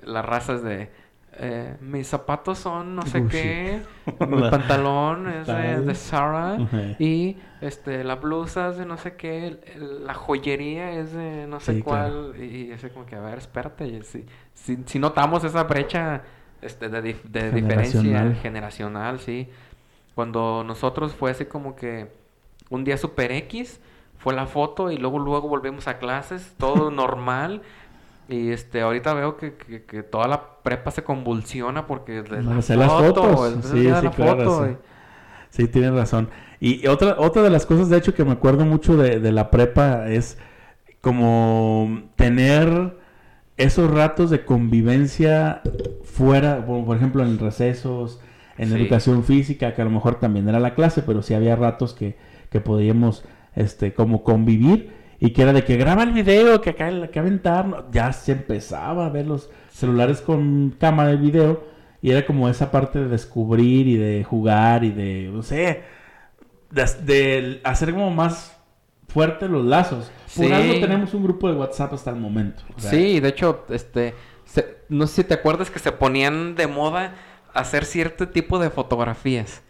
[SPEAKER 2] las razas de, eh, mis zapatos son no sé qué, mi pantalón es de, de Zara. Y, este, la blusa es de no sé qué, la joyería es de no sé
[SPEAKER 1] Sí,
[SPEAKER 2] cuál, y, y así como que, a ver, espérate, si, si, si notamos esa brecha, este, de, dif- de diferencia
[SPEAKER 1] Generacional.
[SPEAKER 2] sí. Cuando nosotros fue así como que un día super X, fue la foto y luego luego volvimos a clases, todo normal. Y este, ahorita veo que, que, que toda la prepa se convulsiona porque
[SPEAKER 1] No,
[SPEAKER 2] la
[SPEAKER 1] las
[SPEAKER 2] foto,
[SPEAKER 1] fotos. Sí, sí,
[SPEAKER 2] la
[SPEAKER 1] claro,
[SPEAKER 2] foto,
[SPEAKER 1] sí.
[SPEAKER 2] y-
[SPEAKER 1] Sí, tienes razón. Y otra, otra de las cosas, de hecho, que me acuerdo mucho de, de la prepa es como tener esos ratos de convivencia fuera, por, por ejemplo, en recesos, en
[SPEAKER 2] Sí.
[SPEAKER 1] educación física, que a lo mejor también era la clase, pero sí había ratos que, que podíamos este, como convivir y que era de que graba el video, que acá hay que aventar, ya se empezaba a ver los celulares con cámara de video y era como esa parte de descubrir y de jugar y de, no sé, de, de hacer como más fuertes los lazos. Por
[SPEAKER 2] Sí.
[SPEAKER 1] algo tenemos un grupo de WhatsApp hasta el momento. o sea,
[SPEAKER 2] Sí, de hecho, este, se- no sé si te acuerdas que se ponían de moda hacer cierto tipo de fotografías.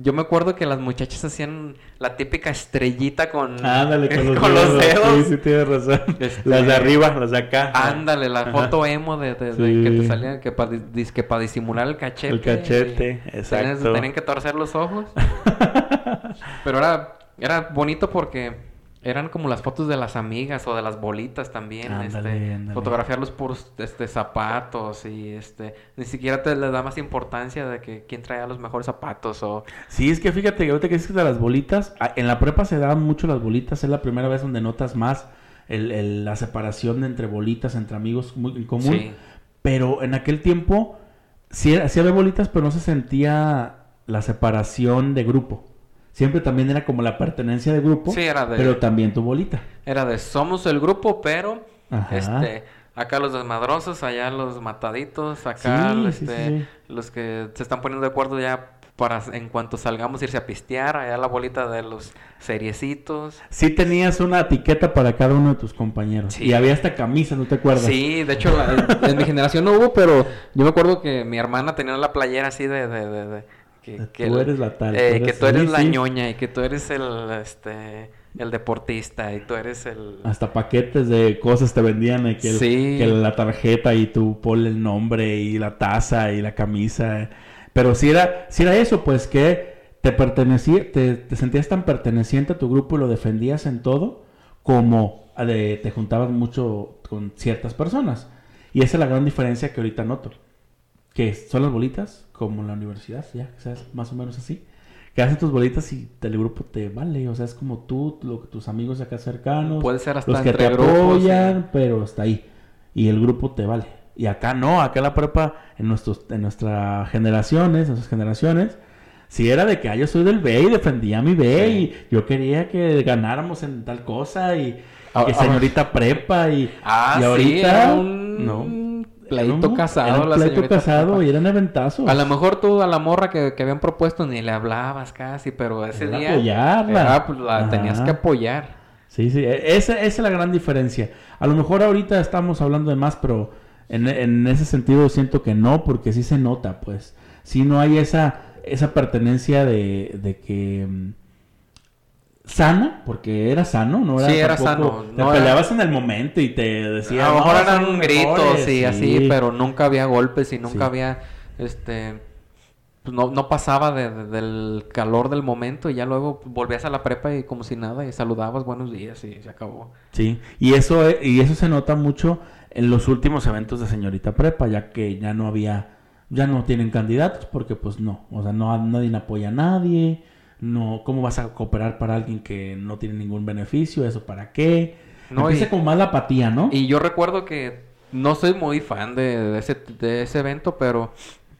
[SPEAKER 2] Yo me acuerdo que las muchachas hacían la típica estrellita con,
[SPEAKER 1] Ándale, con los
[SPEAKER 2] con los
[SPEAKER 1] dedos.
[SPEAKER 2] dedos.
[SPEAKER 1] Sí, sí, tienes razón.
[SPEAKER 2] Este,
[SPEAKER 1] Las de arriba, las de acá.
[SPEAKER 2] Ándale, la
[SPEAKER 1] Ajá.
[SPEAKER 2] foto emo de, de- de que te salía que para disimular el cachete.
[SPEAKER 1] El cachete, exacto.
[SPEAKER 2] Tenían, tenían que torcer los ojos. Pero era, era bonito porque eran como las fotos de las amigas o de las bolitas también.
[SPEAKER 1] Ándale,
[SPEAKER 2] este,
[SPEAKER 1] ándale.
[SPEAKER 2] Fotografiar los puros este, zapatos y este ni siquiera te le da más importancia de que quién traía los mejores zapatos o
[SPEAKER 1] Sí, es que fíjate que ahorita que dices de las bolitas, en la prepa se daban mucho las bolitas, es la primera vez donde notas más el- el- la separación de entre bolitas, entre amigos muy en común.
[SPEAKER 2] Sí.
[SPEAKER 1] Pero en aquel tiempo sí, sí había bolitas, pero no se sentía la separación de grupo. Siempre también era como la pertenencia de grupo,
[SPEAKER 2] Sí, era de-
[SPEAKER 1] pero también tu bolita.
[SPEAKER 2] era de somos el grupo, pero
[SPEAKER 1] Ajá.
[SPEAKER 2] este acá los desmadrosos, allá los mataditos, acá
[SPEAKER 1] Sí,
[SPEAKER 2] este,
[SPEAKER 1] sí,
[SPEAKER 2] los que se están poniendo de acuerdo ya para en cuanto salgamos irse a pistear, allá la bolita de los seriecitos.
[SPEAKER 1] Sí tenías una etiqueta para cada uno de tus compañeros.
[SPEAKER 2] Sí.
[SPEAKER 1] Y había hasta camisas, ¿no te acuerdas?
[SPEAKER 2] Sí, de hecho la- en mi generación no hubo, pero yo me acuerdo que mi hermana tenía la playera así de, de, de- de- que,
[SPEAKER 1] tú
[SPEAKER 2] el-
[SPEAKER 1] eres la tal,
[SPEAKER 2] eh, que tú eres
[SPEAKER 1] sí,
[SPEAKER 2] la
[SPEAKER 1] sí.
[SPEAKER 2] ñoña y que tú eres el este el deportista y tú eres el
[SPEAKER 1] Hasta paquetes de cosas te vendían, eh, que, el-
[SPEAKER 2] Sí.
[SPEAKER 1] que la tarjeta y tú ponle el nombre y la taza y la camisa. eh. Pero si era, si era eso, pues que te pertenecía, te, te sentías tan perteneciente a tu grupo y lo defendías en todo, como a de- te juntabas mucho con ciertas personas. Y esa es la gran diferencia que ahorita noto. Que son las bolitas, como en la universidad, ya, o sea, es más o menos así. Que hacen tus bolitas y el grupo te vale, o sea, es como tú, lo, tus amigos acá cercanos,
[SPEAKER 2] Puede ser hasta
[SPEAKER 1] los que te
[SPEAKER 2] grupos,
[SPEAKER 1] apoyan,
[SPEAKER 2] sí.
[SPEAKER 1] pero está ahí. Y el grupo te vale. Y acá no, acá la prepa, en, nuestros, en nuestras generaciones, en nuestras generaciones, si era de que ah, yo soy del B y defendía a mi B
[SPEAKER 2] Sí.
[SPEAKER 1] y yo quería que ganáramos en tal cosa y
[SPEAKER 2] Ah,
[SPEAKER 1] que
[SPEAKER 2] ah,
[SPEAKER 1] señorita prepa y, y ahorita
[SPEAKER 2] un
[SPEAKER 1] no.
[SPEAKER 2] Pleito casado,
[SPEAKER 1] era un pleito casado y eran eventazos.
[SPEAKER 2] A lo mejor tú a la morra que, que habían propuesto ni le hablabas casi, pero ese
[SPEAKER 1] Era
[SPEAKER 2] día
[SPEAKER 1] apoyarla.
[SPEAKER 2] era, pues, la
[SPEAKER 1] Ajá.
[SPEAKER 2] tenías que apoyar.
[SPEAKER 1] Sí, sí, e- esa, esa es la gran diferencia. A lo mejor ahorita estamos hablando de más, pero en, en ese sentido siento que no, porque sí se nota, pues. Sí no hay esa, esa pertenencia de, de que... sana, porque era sano, ¿no?
[SPEAKER 2] Sí, era
[SPEAKER 1] tampoco-
[SPEAKER 2] sano,
[SPEAKER 1] Te
[SPEAKER 2] no era-
[SPEAKER 1] peleabas en el momento y te decían...
[SPEAKER 2] a lo mejor
[SPEAKER 1] "No,
[SPEAKER 2] eran gritos
[SPEAKER 1] mejores",
[SPEAKER 2] y así,
[SPEAKER 1] sí.
[SPEAKER 2] pero nunca había golpes y nunca
[SPEAKER 1] Sí.
[SPEAKER 2] había, este, pues, no, no pasaba de- de- del calor del momento y ya luego volvías a la prepa y como si nada y saludabas buenos días y se acabó.
[SPEAKER 1] Sí, y eso, y eso se nota mucho en los últimos eventos de señorita prepa, ya que ya no había, ya no tienen candidatos, porque pues no, o sea, no nadie apoya a nadie, no, ¿cómo vas a cooperar para alguien que no tiene ningún beneficio? ¿Eso para qué?
[SPEAKER 2] No,
[SPEAKER 1] Empieza
[SPEAKER 2] y-
[SPEAKER 1] como más la apatía, ¿no?
[SPEAKER 2] Y yo recuerdo que no soy muy fan de, de ese, de ese evento, pero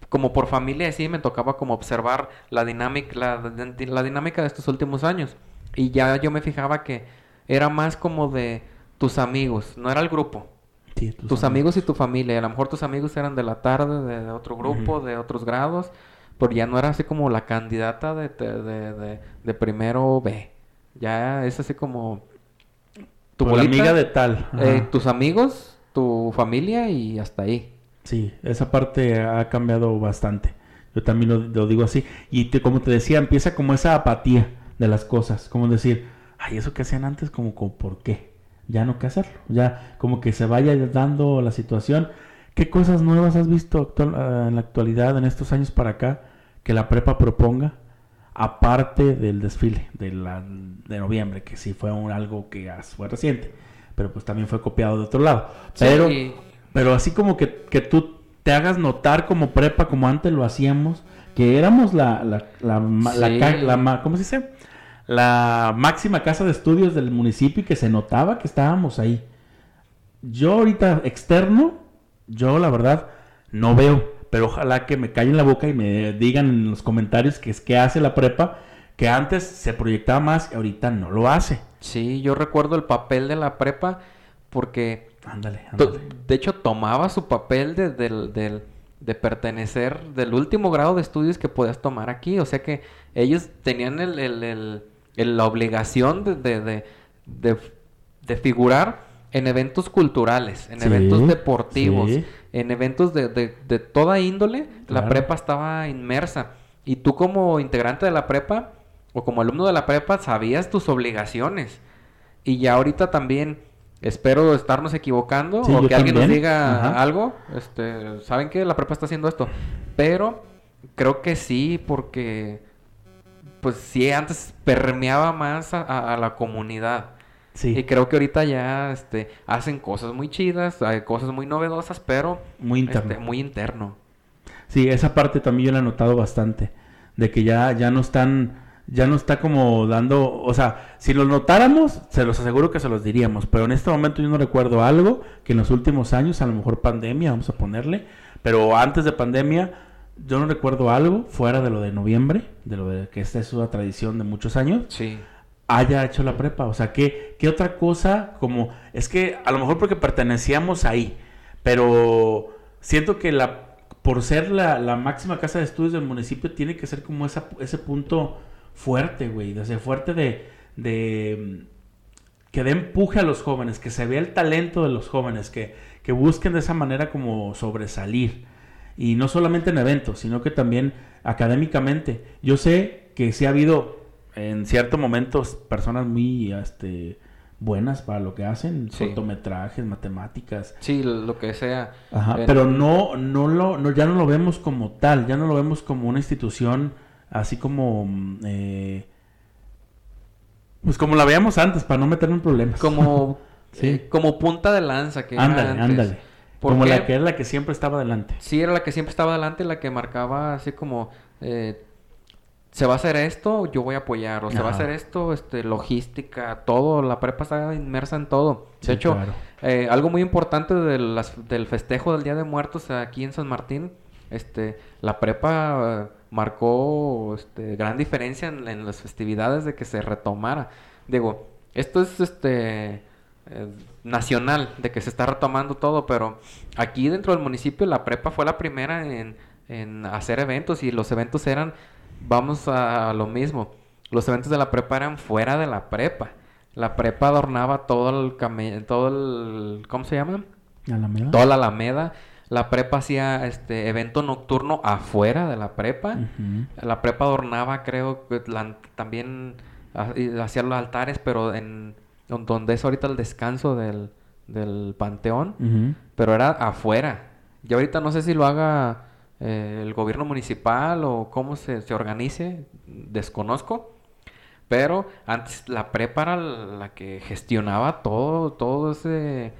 [SPEAKER 2] como por familia sí me tocaba como observar la dinámica, la, la dinámica de estos últimos años. Y ya yo me fijaba que era más como de tus amigos, no era el grupo.
[SPEAKER 1] Sí,
[SPEAKER 2] Tus, amigos y tu familia. y A lo mejor tus amigos eran de la tarde, de, de otro grupo, de otros grados. Pero ya no era así como la candidata de, de, de, de- primero B. Ya es así como...
[SPEAKER 1] Tu
[SPEAKER 2] bolita,
[SPEAKER 1] amiga de tal.
[SPEAKER 2] eh, tus amigos, tu familia y hasta ahí.
[SPEAKER 1] Sí, esa parte ha cambiado bastante. Yo también lo, lo digo así. Y te- como te decía, empieza como esa apatía de las cosas. Como decir, ay, eso que hacían antes, como, como ¿por qué? Ya no que hacerlo. Ya como que se vaya dando la situación. ¿Qué cosas nuevas has visto actual- ah, en la actualidad, en estos años para acá, que la prepa proponga? Aparte del desfile de, la, de noviembre, que sí fue un- algo que fue reciente, pero pues también fue copiado de otro lado. Pero...
[SPEAKER 2] Sí,
[SPEAKER 1] Pero así como que, que tú te hagas notar como prepa, como antes lo hacíamos, que éramos la, la, la, la ¿cómo se dice? La máxima casa de estudios del municipio y que se notaba que estábamos ahí. Yo ahorita externo, yo la verdad no veo, pero ojalá que me callen la boca y me digan en los comentarios que es que hace la prepa, que antes se proyectaba más y ahorita no lo hace.
[SPEAKER 2] sí, yo recuerdo el papel de la prepa porque
[SPEAKER 1] Ándale, ándale.
[SPEAKER 2] De hecho, tomaba su papel de, del- del- de pertenecer del último grado de estudios que podías tomar aquí. O sea que ellos tenían el, el- el- la obligación de, de- de- de- de figurar en eventos culturales, en
[SPEAKER 1] Sí,
[SPEAKER 2] eventos deportivos,
[SPEAKER 1] sí.
[SPEAKER 2] En eventos de, de- de toda índole. La prepa estaba inmersa. Y tú como integrante de la prepa o como alumno de la prepa sabías tus obligaciones. Y ya ahorita también espero estarnos equivocando
[SPEAKER 1] Sí,
[SPEAKER 2] o que alguien nos diga
[SPEAKER 1] Ajá.
[SPEAKER 2] algo. Este, saben que la prepa está haciendo esto, pero creo que sí porque pues sí antes permeaba más a, a- a la comunidad.
[SPEAKER 1] Sí.
[SPEAKER 2] Y creo que ahorita ya este hacen cosas muy chidas, hay cosas muy novedosas, pero
[SPEAKER 1] Muy interno.
[SPEAKER 2] este, muy interno.
[SPEAKER 1] Sí, esa parte también yo la he notado bastante. De que ya, ya no están, ya no está como dando, o sea, si los notáramos, se los aseguro que se los diríamos. Pero en este momento yo no recuerdo algo que en los últimos años, a lo mejor pandemia, vamos a ponerle, pero antes de pandemia, yo no recuerdo algo fuera de lo de noviembre, de lo de que esta es una tradición de muchos años,
[SPEAKER 2] Sí.
[SPEAKER 1] Haya hecho la prepa. O sea, ¿qué, qué otra cosa? Como, es que a lo mejor porque pertenecíamos ahí, pero siento que la por ser la, la máxima casa de estudios del municipio tiene que ser como esa, ese punto fuerte, güey. De ese fuerte de, de que dé empuje a los jóvenes, que se vea el talento de los jóvenes, que, que busquen de esa manera como sobresalir. Y no solamente en eventos, sino que también académicamente. Yo sé que sí ha habido en ciertos momentos personas muy este, buenas para lo que hacen,
[SPEAKER 2] Sí.
[SPEAKER 1] cortometrajes, matemáticas,
[SPEAKER 2] Sí, lo que sea.
[SPEAKER 1] Ajá,
[SPEAKER 2] En-
[SPEAKER 1] pero no, no lo, no, ya no lo vemos como tal, ya no lo vemos como una institución así como, mm, eh, pues como la veíamos antes, para no meterme en problemas.
[SPEAKER 2] como
[SPEAKER 1] Sí.
[SPEAKER 2] eh, como punta de lanza que era
[SPEAKER 1] ándale,
[SPEAKER 2] antes.
[SPEAKER 1] ándale.
[SPEAKER 2] ¿Por
[SPEAKER 1] Como
[SPEAKER 2] qué?
[SPEAKER 1] la que era la que siempre estaba adelante.
[SPEAKER 2] Sí, era la que siempre estaba adelante, la que marcaba así como eh, se va a hacer esto, yo voy a apoyar, o se va a hacer esto, este, logística, todo, la prepa está inmersa en todo. De
[SPEAKER 1] Sí,
[SPEAKER 2] hecho,
[SPEAKER 1] claro.
[SPEAKER 2] eh, algo muy importante de las- del festejo del Día de Muertos aquí en San Martín, este, la prepa eh, marcó este, gran diferencia en, en las festividades de que se retomara. Digo, esto es este eh, nacional, de que se está retomando todo, pero aquí dentro del municipio la prepa fue la primera en, en hacer eventos y los eventos eran, vamos a lo mismo, los eventos de la prepa eran fuera de la prepa. La prepa adornaba todo el todo el, ¿cómo se llama?
[SPEAKER 1] Alameda.
[SPEAKER 2] Toda la Alameda. La prepa hacía este evento nocturno afuera de la prepa. La prepa adornaba, creo, la- también y hacía los altares, pero en don- donde es ahorita el descanso del, del panteón, pero era afuera. Y ahorita no sé si lo haga eh, el gobierno municipal o cómo se, se organice, desconozco. Pero antes la prepa era la que gestionaba todo, todo ese,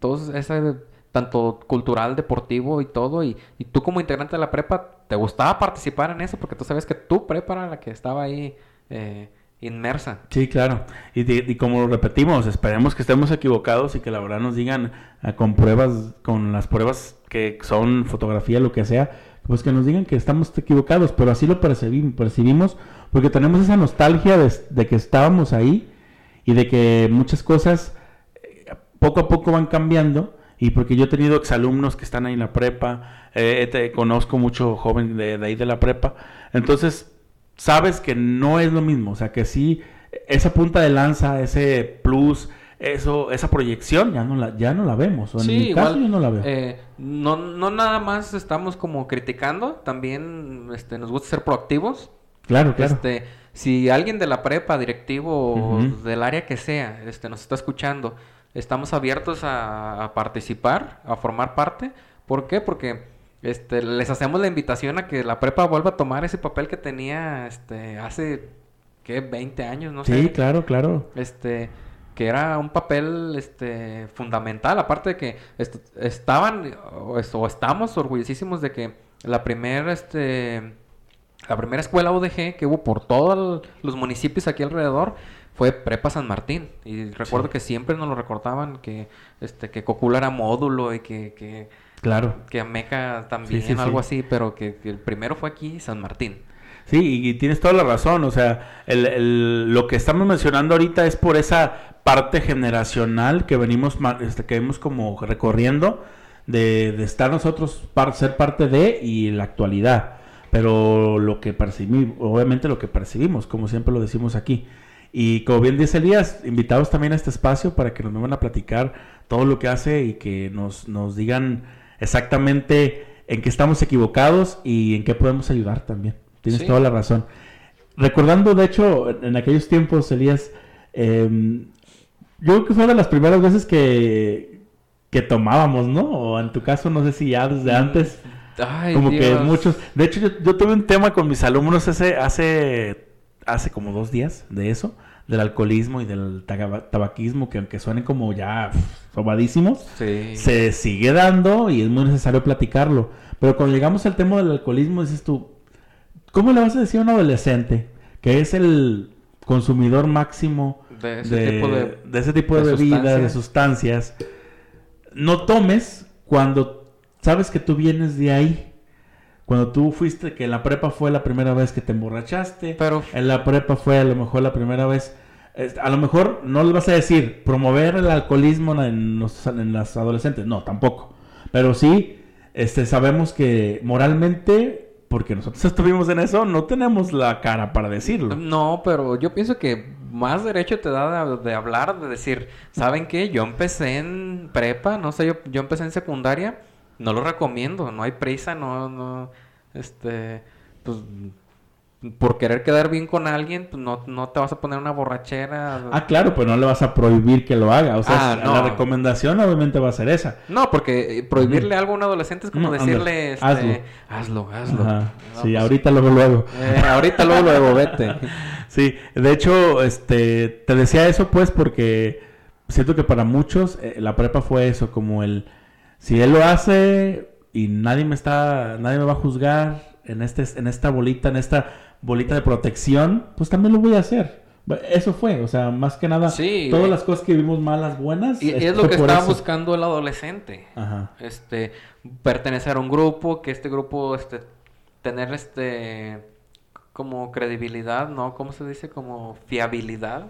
[SPEAKER 2] todo ese, tanto cultural, deportivo y todo. Y, y tú como integrante de la prepa, ¿te gustaba participar en eso? Porque tú sabes que tu prepa era la que estaba ahí eh, inmersa.
[SPEAKER 1] Sí, claro. Y, y como lo repetimos, esperemos que estemos equivocados y que la verdad nos digan ah, con pruebas, con las pruebas que son fotografía, lo que sea, pues que nos digan que estamos equivocados, pero así lo percibimos, percibimos porque tenemos esa nostalgia de, de que estábamos ahí y de que muchas cosas eh, poco a poco van cambiando y porque yo he tenido exalumnos que están ahí en la prepa, eh, te- conozco mucho joven de ahí de la prepa, entonces sabes que no es lo mismo, o sea que sí, esa punta de lanza, ese plus, eso, esa proyección ya no la, ya no la vemos, o en
[SPEAKER 2] Sí,
[SPEAKER 1] mi caso
[SPEAKER 2] igual,
[SPEAKER 1] yo no la veo.
[SPEAKER 2] eh, no, no nada más estamos como criticando, también este, nos gusta ser proactivos.
[SPEAKER 1] claro, claro.
[SPEAKER 2] Este, si alguien de la prepa, directivo o del área que sea, este, nos está escuchando, estamos abiertos a, a participar, a formar parte. ¿Por qué? Porque este, les hacemos la invitación a que la prepa vuelva a tomar ese papel que tenía este, hace, ¿qué? 20 años, no
[SPEAKER 1] sí,
[SPEAKER 2] sé.
[SPEAKER 1] claro, claro.
[SPEAKER 2] Este, que era un papel este, fundamental, aparte de que est- estaban o, es- o estamos orgullosísimos de que la primera este, la primera escuela UDG que hubo por todos los municipios aquí alrededor fue Prepa San Martín. Y recuerdo
[SPEAKER 1] Sí.
[SPEAKER 2] que siempre nos lo recordaban que este que Cocula era módulo y que, que,
[SPEAKER 1] Claro.
[SPEAKER 2] que Ameca también,
[SPEAKER 1] sí,
[SPEAKER 2] algo
[SPEAKER 1] sí.
[SPEAKER 2] así, pero que, que el primero fue aquí San Martín.
[SPEAKER 1] Sí, y, tienes toda la razón. O sea, el- el- lo que estamos mencionando ahorita es por esa parte generacional que venimos, este, que vemos como recorriendo de, de estar nosotros, par- ser parte de y la actualidad. Pero lo que percibimos, obviamente lo que percibimos, como siempre lo decimos aquí. Y como bien dice Elías, invitados también a este espacio para que nos vengan a platicar todo lo que hace y que nos, nos digan exactamente en qué estamos equivocados y en qué podemos ayudar también. Tienes
[SPEAKER 2] Sí.
[SPEAKER 1] toda la razón. Recordando, de hecho, en aquellos tiempos, Elías, em, yo creo que fue de las primeras veces que, que tomábamos, ¿no? O en tu caso, no sé si ya desde antes.
[SPEAKER 2] Ay,
[SPEAKER 1] Como que muchos. De hecho, yo, yo tuve un tema con mis alumnos ese, hace, hace como dos días de eso, del alcoholismo y del tabaquismo, que aunque suenen como ya sobadísimos,
[SPEAKER 2] Sí.
[SPEAKER 1] se sigue dando y es muy necesario platicarlo. Pero cuando llegamos al tema del alcoholismo, dices tú, ¿cómo le vas a decir a un adolescente que es el consumidor máximo
[SPEAKER 2] De ese tipo de-
[SPEAKER 1] de ese tipo de,
[SPEAKER 2] de
[SPEAKER 1] bebidas, de
[SPEAKER 2] sustancias.
[SPEAKER 1] sustancias? No tomes cuando sabes que tú vienes de ahí. Cuando tú fuiste, que en la prepa fue la primera vez que te emborrachaste,
[SPEAKER 2] Pero
[SPEAKER 1] en la prepa fue a lo mejor la primera vez. A lo mejor no les vas a decir promover el alcoholismo en los, en las adolescentes. No, tampoco. Pero sí, este, sabemos que moralmente, porque nosotros estuvimos en eso, no tenemos la cara para decirlo.
[SPEAKER 2] No, pero yo pienso que más derecho te da de, de hablar, de decir, ¿saben qué? Yo empecé en prepa, no sé, yo, yo empecé en secundaria, no lo recomiendo, no hay prisa, no, no, este, pues, por querer quedar bien con alguien, pues no, no te vas a poner una borrachera.
[SPEAKER 1] Ah, claro, pues no le vas a prohibir que lo haga. O sea,
[SPEAKER 2] Ah, no.
[SPEAKER 1] la recomendación obviamente va a ser esa.
[SPEAKER 2] No, porque eh, prohibirle algo a un adolescente es como decirle, este, hazlo, hazlo. No,
[SPEAKER 1] Sí,
[SPEAKER 2] pues,
[SPEAKER 1] ahorita luego, luego.
[SPEAKER 2] eh, ahorita luego, luego, vete.
[SPEAKER 1] Sí, de hecho, este, te decía eso pues porque siento que para muchos eh, la prepa fue eso, como el, si él lo hace y nadie me está, nadie me va a juzgar en este, en esta bolita, en esta bolita de protección, pues también lo voy a hacer. Eso fue, o sea, más que nada,
[SPEAKER 2] Sí,
[SPEAKER 1] todas
[SPEAKER 2] eh.
[SPEAKER 1] las cosas que vimos malas, buenas.
[SPEAKER 2] Y,
[SPEAKER 1] este,
[SPEAKER 2] es lo que estaba
[SPEAKER 1] eso.
[SPEAKER 2] buscando el adolescente.
[SPEAKER 1] Ajá.
[SPEAKER 2] este pertenecer a un grupo, que este grupo este tener este como credibilidad, ¿no? ¿Cómo se dice? Como fiabilidad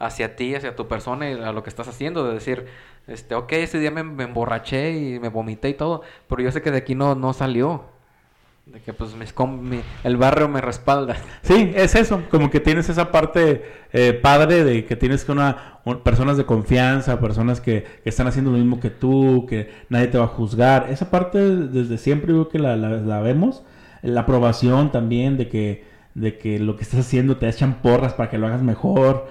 [SPEAKER 2] hacia ti, hacia tu persona y a lo que estás haciendo, de decir, este, ok, ese día me, me emborraché y me vomité y todo, pero yo sé que de aquí no, no salió. De que pues mis mi- el barrio me respalda.
[SPEAKER 1] Sí, es eso, como que tienes esa parte eh, padre de que tienes que personas de confianza, personas que, que están haciendo lo mismo que tú, que nadie te va a juzgar. Esa parte desde siempre creo que la, la, la vemos. La aprobación también de que, de que lo que estás haciendo te echan porras para que lo hagas mejor.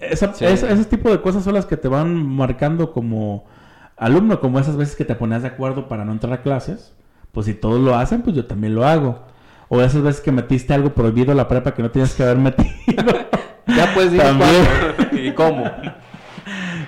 [SPEAKER 1] Esa-
[SPEAKER 2] Sí.
[SPEAKER 1] esa- ese tipo de cosas son las que te van marcando como alumno, como esas veces que te ponías de acuerdo para no entrar a clases. Pues si todos lo hacen, pues yo también lo hago. O esas veces que metiste algo prohibido a la prepa que no tienes que haber metido.
[SPEAKER 2] Ya puedes cuándo y cómo.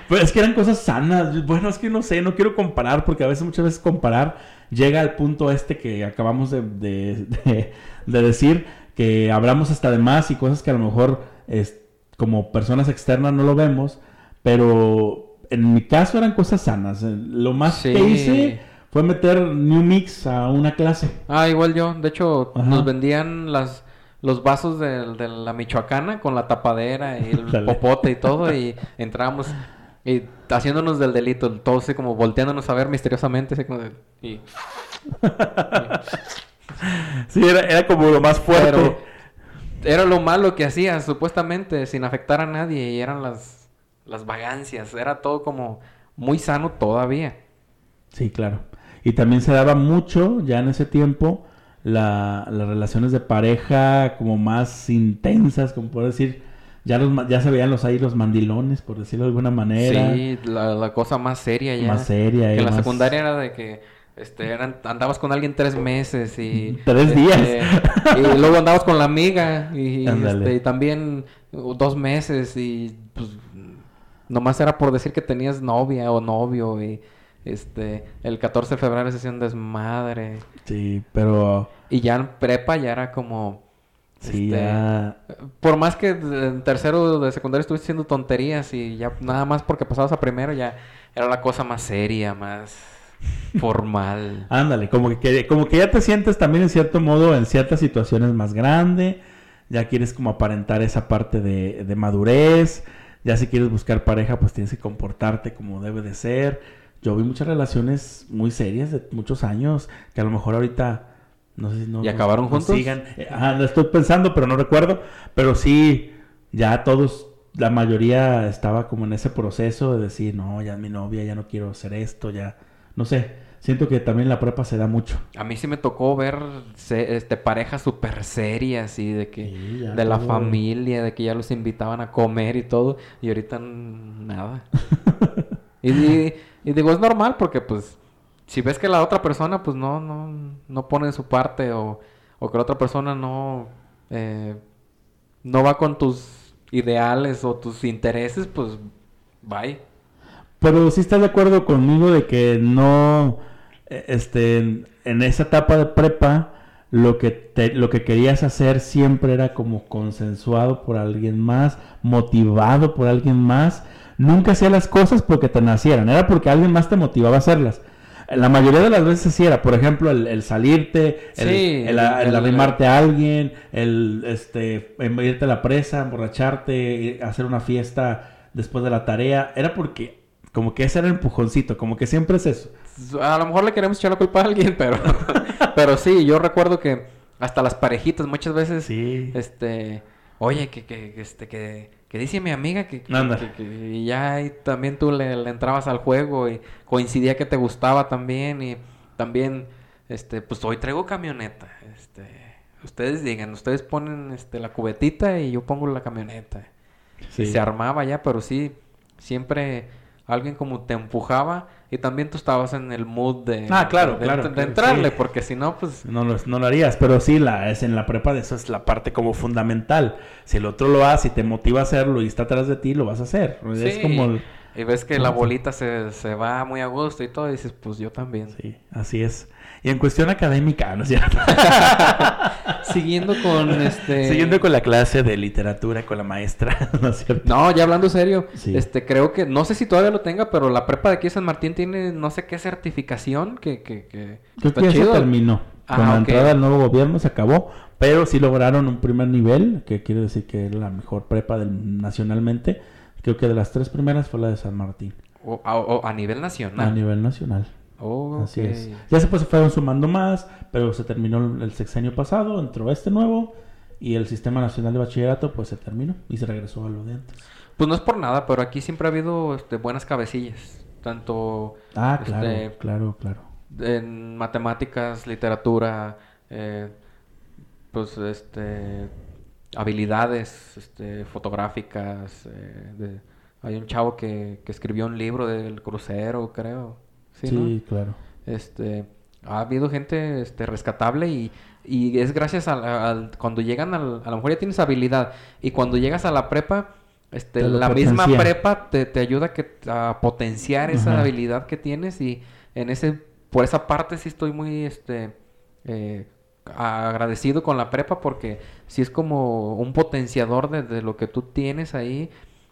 [SPEAKER 1] Pues es que eran cosas sanas. Bueno, es que no sé, no quiero comparar porque a veces, muchas veces comparar llega al punto este que acabamos de, de- de- de decir, que hablamos hasta de más y cosas que a lo mejor es- como personas externas no lo vemos, pero en mi caso eran cosas sanas. Eh, Lo más
[SPEAKER 2] Sí.
[SPEAKER 1] que hice fue meter New Mix a una clase.
[SPEAKER 2] Ah, igual yo. De hecho,
[SPEAKER 1] Ajá.
[SPEAKER 2] nos vendían las los vasos de, de la Michoacana con la tapadera y el
[SPEAKER 1] Dale.
[SPEAKER 2] popote y todo y entrábamos y haciéndonos del delito, todos así como volteándonos a ver misteriosamente, así como de- y
[SPEAKER 1] Sí, era, era como lo más fuerte.
[SPEAKER 2] Pero era lo malo que hacía, supuestamente, sin afectar a nadie. Y eran las, las vagancias. Era todo como muy sano todavía.
[SPEAKER 1] Sí, claro. Y también se daba mucho, ya en ese tiempo, la- las relaciones de pareja como más intensas, como puedo decir. Ya, los, ya se veían los ahí los mandilones, por decirlo de alguna manera.
[SPEAKER 2] Sí, la, la cosa más seria ya.
[SPEAKER 1] Más seria.
[SPEAKER 2] Que la
[SPEAKER 1] más-
[SPEAKER 2] secundaria era de que este, eran, andabas con alguien tres meses y...
[SPEAKER 1] Tres
[SPEAKER 2] este,
[SPEAKER 1] días.
[SPEAKER 2] y luego andabas con la amiga y, este, y también dos meses y pues nomás era por decir que tenías novia o novio y este el 14 de febrero se hacía un desmadre.
[SPEAKER 1] Sí, pero
[SPEAKER 2] y ya en prepa ya era como
[SPEAKER 1] sí,
[SPEAKER 2] este,
[SPEAKER 1] ya...
[SPEAKER 2] por más que en tercero de secundaria estuviste haciendo tonterías y ya nada más porque pasabas a primero ya era la cosa más seria, más formal.
[SPEAKER 1] Ándale, como que, como que ya te sientes también en cierto modo en ciertas situaciones más grande, ya quieres como aparentar esa parte de, de madurez, ya si quieres buscar pareja pues tienes que comportarte como debe de ser. Yo vi muchas relaciones muy serias de muchos años que a lo mejor ahorita no sé si no
[SPEAKER 2] ¿Y acabaron
[SPEAKER 1] no
[SPEAKER 2] juntos?
[SPEAKER 1] sigan. Eh, Ajá, lo estoy pensando, pero no recuerdo, pero sí ya todos la mayoría estaba como en ese proceso de decir, no, ya es mi novia, ya no quiero hacer esto, ya no sé, siento que también la prepa se da mucho.
[SPEAKER 2] A mí sí me tocó ver se- este, parejas súper serias y de que
[SPEAKER 1] Sí,
[SPEAKER 2] de la familia, de que ya los invitaban a comer y todo, y ahorita nada. y, y- y digo, es normal porque pues si ves que la otra persona pues no, no, no pone de su parte o, o que la otra persona no, eh, no va con tus ideales o tus intereses, pues bye.
[SPEAKER 1] Pero sí estás de acuerdo conmigo de que no, eh, este, en, esa etapa de prepa, lo que te- lo que querías hacer siempre era como consensuado por alguien más, motivado por alguien más. Nunca hacía las cosas porque te nacieran, era porque alguien más te motivaba a hacerlas. La mayoría de las veces sí era, por ejemplo, el, el salirte, el,
[SPEAKER 2] Sí,
[SPEAKER 1] el, el
[SPEAKER 2] el-
[SPEAKER 1] arrimarte a alguien, el este, irte a la presa, emborracharte, hacer una fiesta después de la tarea. Era porque, como que ese era el empujoncito, como que siempre es eso.
[SPEAKER 2] A lo mejor le queremos echar la culpa a alguien, pero, pero sí, yo recuerdo que hasta las parejitas muchas veces,
[SPEAKER 1] Sí.
[SPEAKER 2] este, oye, que, que, este, que, que dice mi amiga que, que- y ya ahí también tú le, le entrabas al juego y coincidía que te gustaba también y también, este, pues hoy traigo camioneta, este, ustedes digan, ustedes ponen, este, la cubetita y yo pongo la camioneta.
[SPEAKER 1] Sí.
[SPEAKER 2] Y se armaba ya, pero sí, siempre alguien como te empujaba y también tú estabas en el mood de,
[SPEAKER 1] Ah, claro,
[SPEAKER 2] de,
[SPEAKER 1] claro,
[SPEAKER 2] de entrarle,
[SPEAKER 1] sí.
[SPEAKER 2] porque si no, pues
[SPEAKER 1] No lo, no lo harías, pero sí, la, es en la prepa de eso es la parte como fundamental. Si el otro lo hace y te motiva a hacerlo y está atrás de ti, lo vas a hacer. Es como... el-
[SPEAKER 2] Y ves que la bolita se, se va muy a gusto y todo, y dices, pues yo también.
[SPEAKER 1] Sí, así es. Y en cuestión académica, ¿no es cierto?
[SPEAKER 2] Siguiendo con este...
[SPEAKER 1] Siguiendo con la clase de literatura con la maestra, ¿no es cierto?
[SPEAKER 2] No, ya hablando serio,
[SPEAKER 1] Sí.
[SPEAKER 2] este creo que, no sé si todavía lo tenga, pero la prepa de aquí de San Martín tiene no sé qué certificación que, que, que
[SPEAKER 1] Creo
[SPEAKER 2] está
[SPEAKER 1] que
[SPEAKER 2] chido.
[SPEAKER 1] terminó.
[SPEAKER 2] Ah,
[SPEAKER 1] Con la entrada del nuevo gobierno se acabó, pero sí lograron un primer nivel, que quiere decir que es la mejor prepa del, nacionalmente. Creo que de las tres primeras fue la de San Martín,
[SPEAKER 2] O- a, o a nivel nacional.
[SPEAKER 1] a nivel nacional.
[SPEAKER 2] Oh,
[SPEAKER 1] Así es. Ya se pues, fueron sumando más, pero se terminó el, el sexenio pasado, entró este nuevo y el Sistema Nacional de Bachillerato pues se terminó y se regresó a lo de antes.
[SPEAKER 2] Pues no es por nada, pero aquí siempre ha habido este, buenas cabecillas. Tanto
[SPEAKER 1] Ah, claro,
[SPEAKER 2] Este-
[SPEAKER 1] claro, claro.
[SPEAKER 2] en matemáticas, literatura, eh, pues este habilidades este, fotográficas. eh, de- hay un chavo que, que escribió un libro del crucero, creo. Sí,
[SPEAKER 1] Sí,
[SPEAKER 2] ¿no?
[SPEAKER 1] claro.
[SPEAKER 2] Este, ha habido gente este, rescatable y, y es gracias al, cuando llegan al, a lo mejor ya tienes habilidad y cuando llegas a la prepa, este, la misma prepa te, te ayuda a, que, a potenciar esa habilidad que tienes y en ese, por esa parte sí estoy muy, este, eh, agradecido con la prepa porque sí es como un potenciador de, de lo que tú tienes ahí.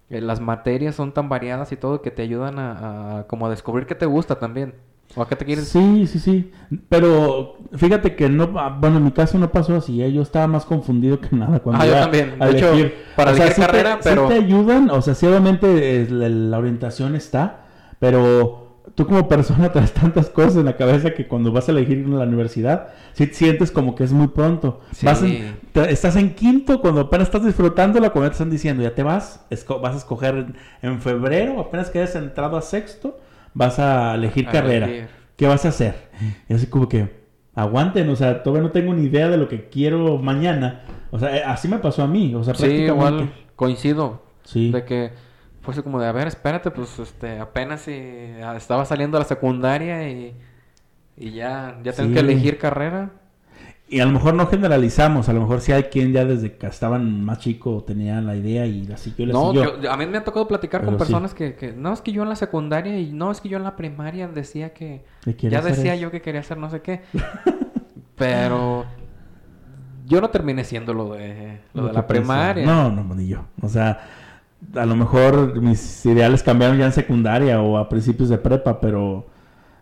[SPEAKER 2] Eh, las materias son tan variadas y todo que te ayudan a, a como a descubrir qué te gusta también. ¿O a qué te quieres?
[SPEAKER 1] Sí, sí, sí. Pero fíjate que no, ah, bueno, en mi caso no pasó así, ¿eh? yo estaba más confundido que nada cuando
[SPEAKER 2] Ah, yo también.
[SPEAKER 1] a
[SPEAKER 2] De hecho, para
[SPEAKER 1] O sea,
[SPEAKER 2] elegir
[SPEAKER 1] sí te-
[SPEAKER 2] carrera,
[SPEAKER 1] sí
[SPEAKER 2] pero-
[SPEAKER 1] te ayudan, o sea, sí obviamente es la, la orientación está, pero tú como persona traes tantas cosas en la cabeza que cuando vas a elegir ir a la universidad, sí sientes como que es muy pronto.
[SPEAKER 2] Sí.
[SPEAKER 1] Vas en- te- estás en quinto cuando apenas estás disfrutándola, cuando te están diciendo, ya te vas, esco- vas a escoger en, en febrero, apenas que hayas entrado a sexto, vas a elegir
[SPEAKER 2] A
[SPEAKER 1] carrera.
[SPEAKER 2] elegir.
[SPEAKER 1] ¿Qué vas a hacer? Y así como que, aguanten, o sea, todavía no tengo ni idea de lo que quiero mañana. O sea, eh, así me pasó a mí, o sea,
[SPEAKER 2] Sí,
[SPEAKER 1] prácticamente.
[SPEAKER 2] igual coincido.
[SPEAKER 1] Sí.
[SPEAKER 2] De que fue así como de, a ver, espérate, pues este, apenas si ah, estaba saliendo de la secundaria y, y ya, ya tengo
[SPEAKER 1] Sí.
[SPEAKER 2] que elegir carrera.
[SPEAKER 1] Y a lo mejor no generalizamos, a lo mejor sí hay quien ya desde que estaban más chico tenía la idea y la siguió y la
[SPEAKER 2] No,
[SPEAKER 1] siguió.
[SPEAKER 2] yo- a mí me ha tocado platicar
[SPEAKER 1] Pero
[SPEAKER 2] con
[SPEAKER 1] sí.
[SPEAKER 2] personas que, que, no, es que yo en la secundaria y no, es que yo en la primaria decía que,
[SPEAKER 1] ¿Qué quieres
[SPEAKER 2] ya decía
[SPEAKER 1] eso?
[SPEAKER 2] yo que quería hacer no sé qué. Pero yo no terminé siendo lo de, lo de la primaria.
[SPEAKER 1] No, no, ni yo. O sea, a lo mejor mis ideales cambiaron ya en secundaria o a principios de prepa, pero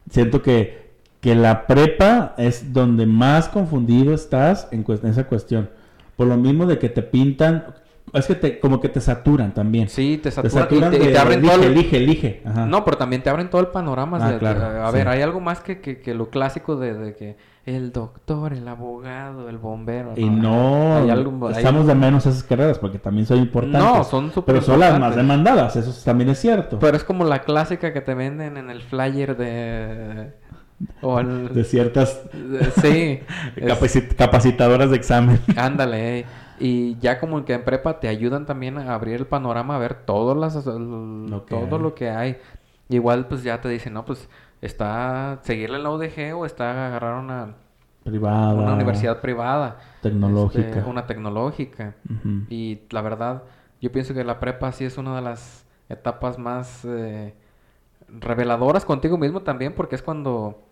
[SPEAKER 1] siento que, que la prepa es donde más confundido estás en, en esa cuestión. Por lo mismo de que te pintan, es que te, como que te saturan también.
[SPEAKER 2] Sí, te
[SPEAKER 1] Te
[SPEAKER 2] saturan, y te, y te abren
[SPEAKER 1] elige,
[SPEAKER 2] todo el-
[SPEAKER 1] elige, elige. Ajá.
[SPEAKER 2] No, pero también te abren todo el panorama.
[SPEAKER 1] Ah,
[SPEAKER 2] de-
[SPEAKER 1] claro,
[SPEAKER 2] de- a
[SPEAKER 1] sí.
[SPEAKER 2] ver, hay algo más que, que, que lo clásico de que el doctor, el abogado, el bombero.
[SPEAKER 1] Y no,
[SPEAKER 2] hay algo- hay-
[SPEAKER 1] estamos de menos esas carreras porque también son importantes.
[SPEAKER 2] No, son súper
[SPEAKER 1] Pero son las más demandadas, eso también es cierto.
[SPEAKER 2] Pero es como la clásica que te venden en el flyer de... O el...
[SPEAKER 1] De ciertas
[SPEAKER 2] sí. es-
[SPEAKER 1] capacitadoras de examen.
[SPEAKER 2] Ándale. eh. Y ya como que en prepa te ayudan también a abrir el panorama, a ver todas las,
[SPEAKER 1] Lo que
[SPEAKER 2] todo
[SPEAKER 1] hay.
[SPEAKER 2] lo que hay. Igual pues ya te dicen, no, pues está seguirle la UDG o está agarrar una,
[SPEAKER 1] Privada.
[SPEAKER 2] una universidad privada.
[SPEAKER 1] Tecnológica.
[SPEAKER 2] este, una tecnológica. Y la verdad, yo pienso que la prepa sí es una de las etapas más eh, reveladoras contigo mismo también, porque es cuando,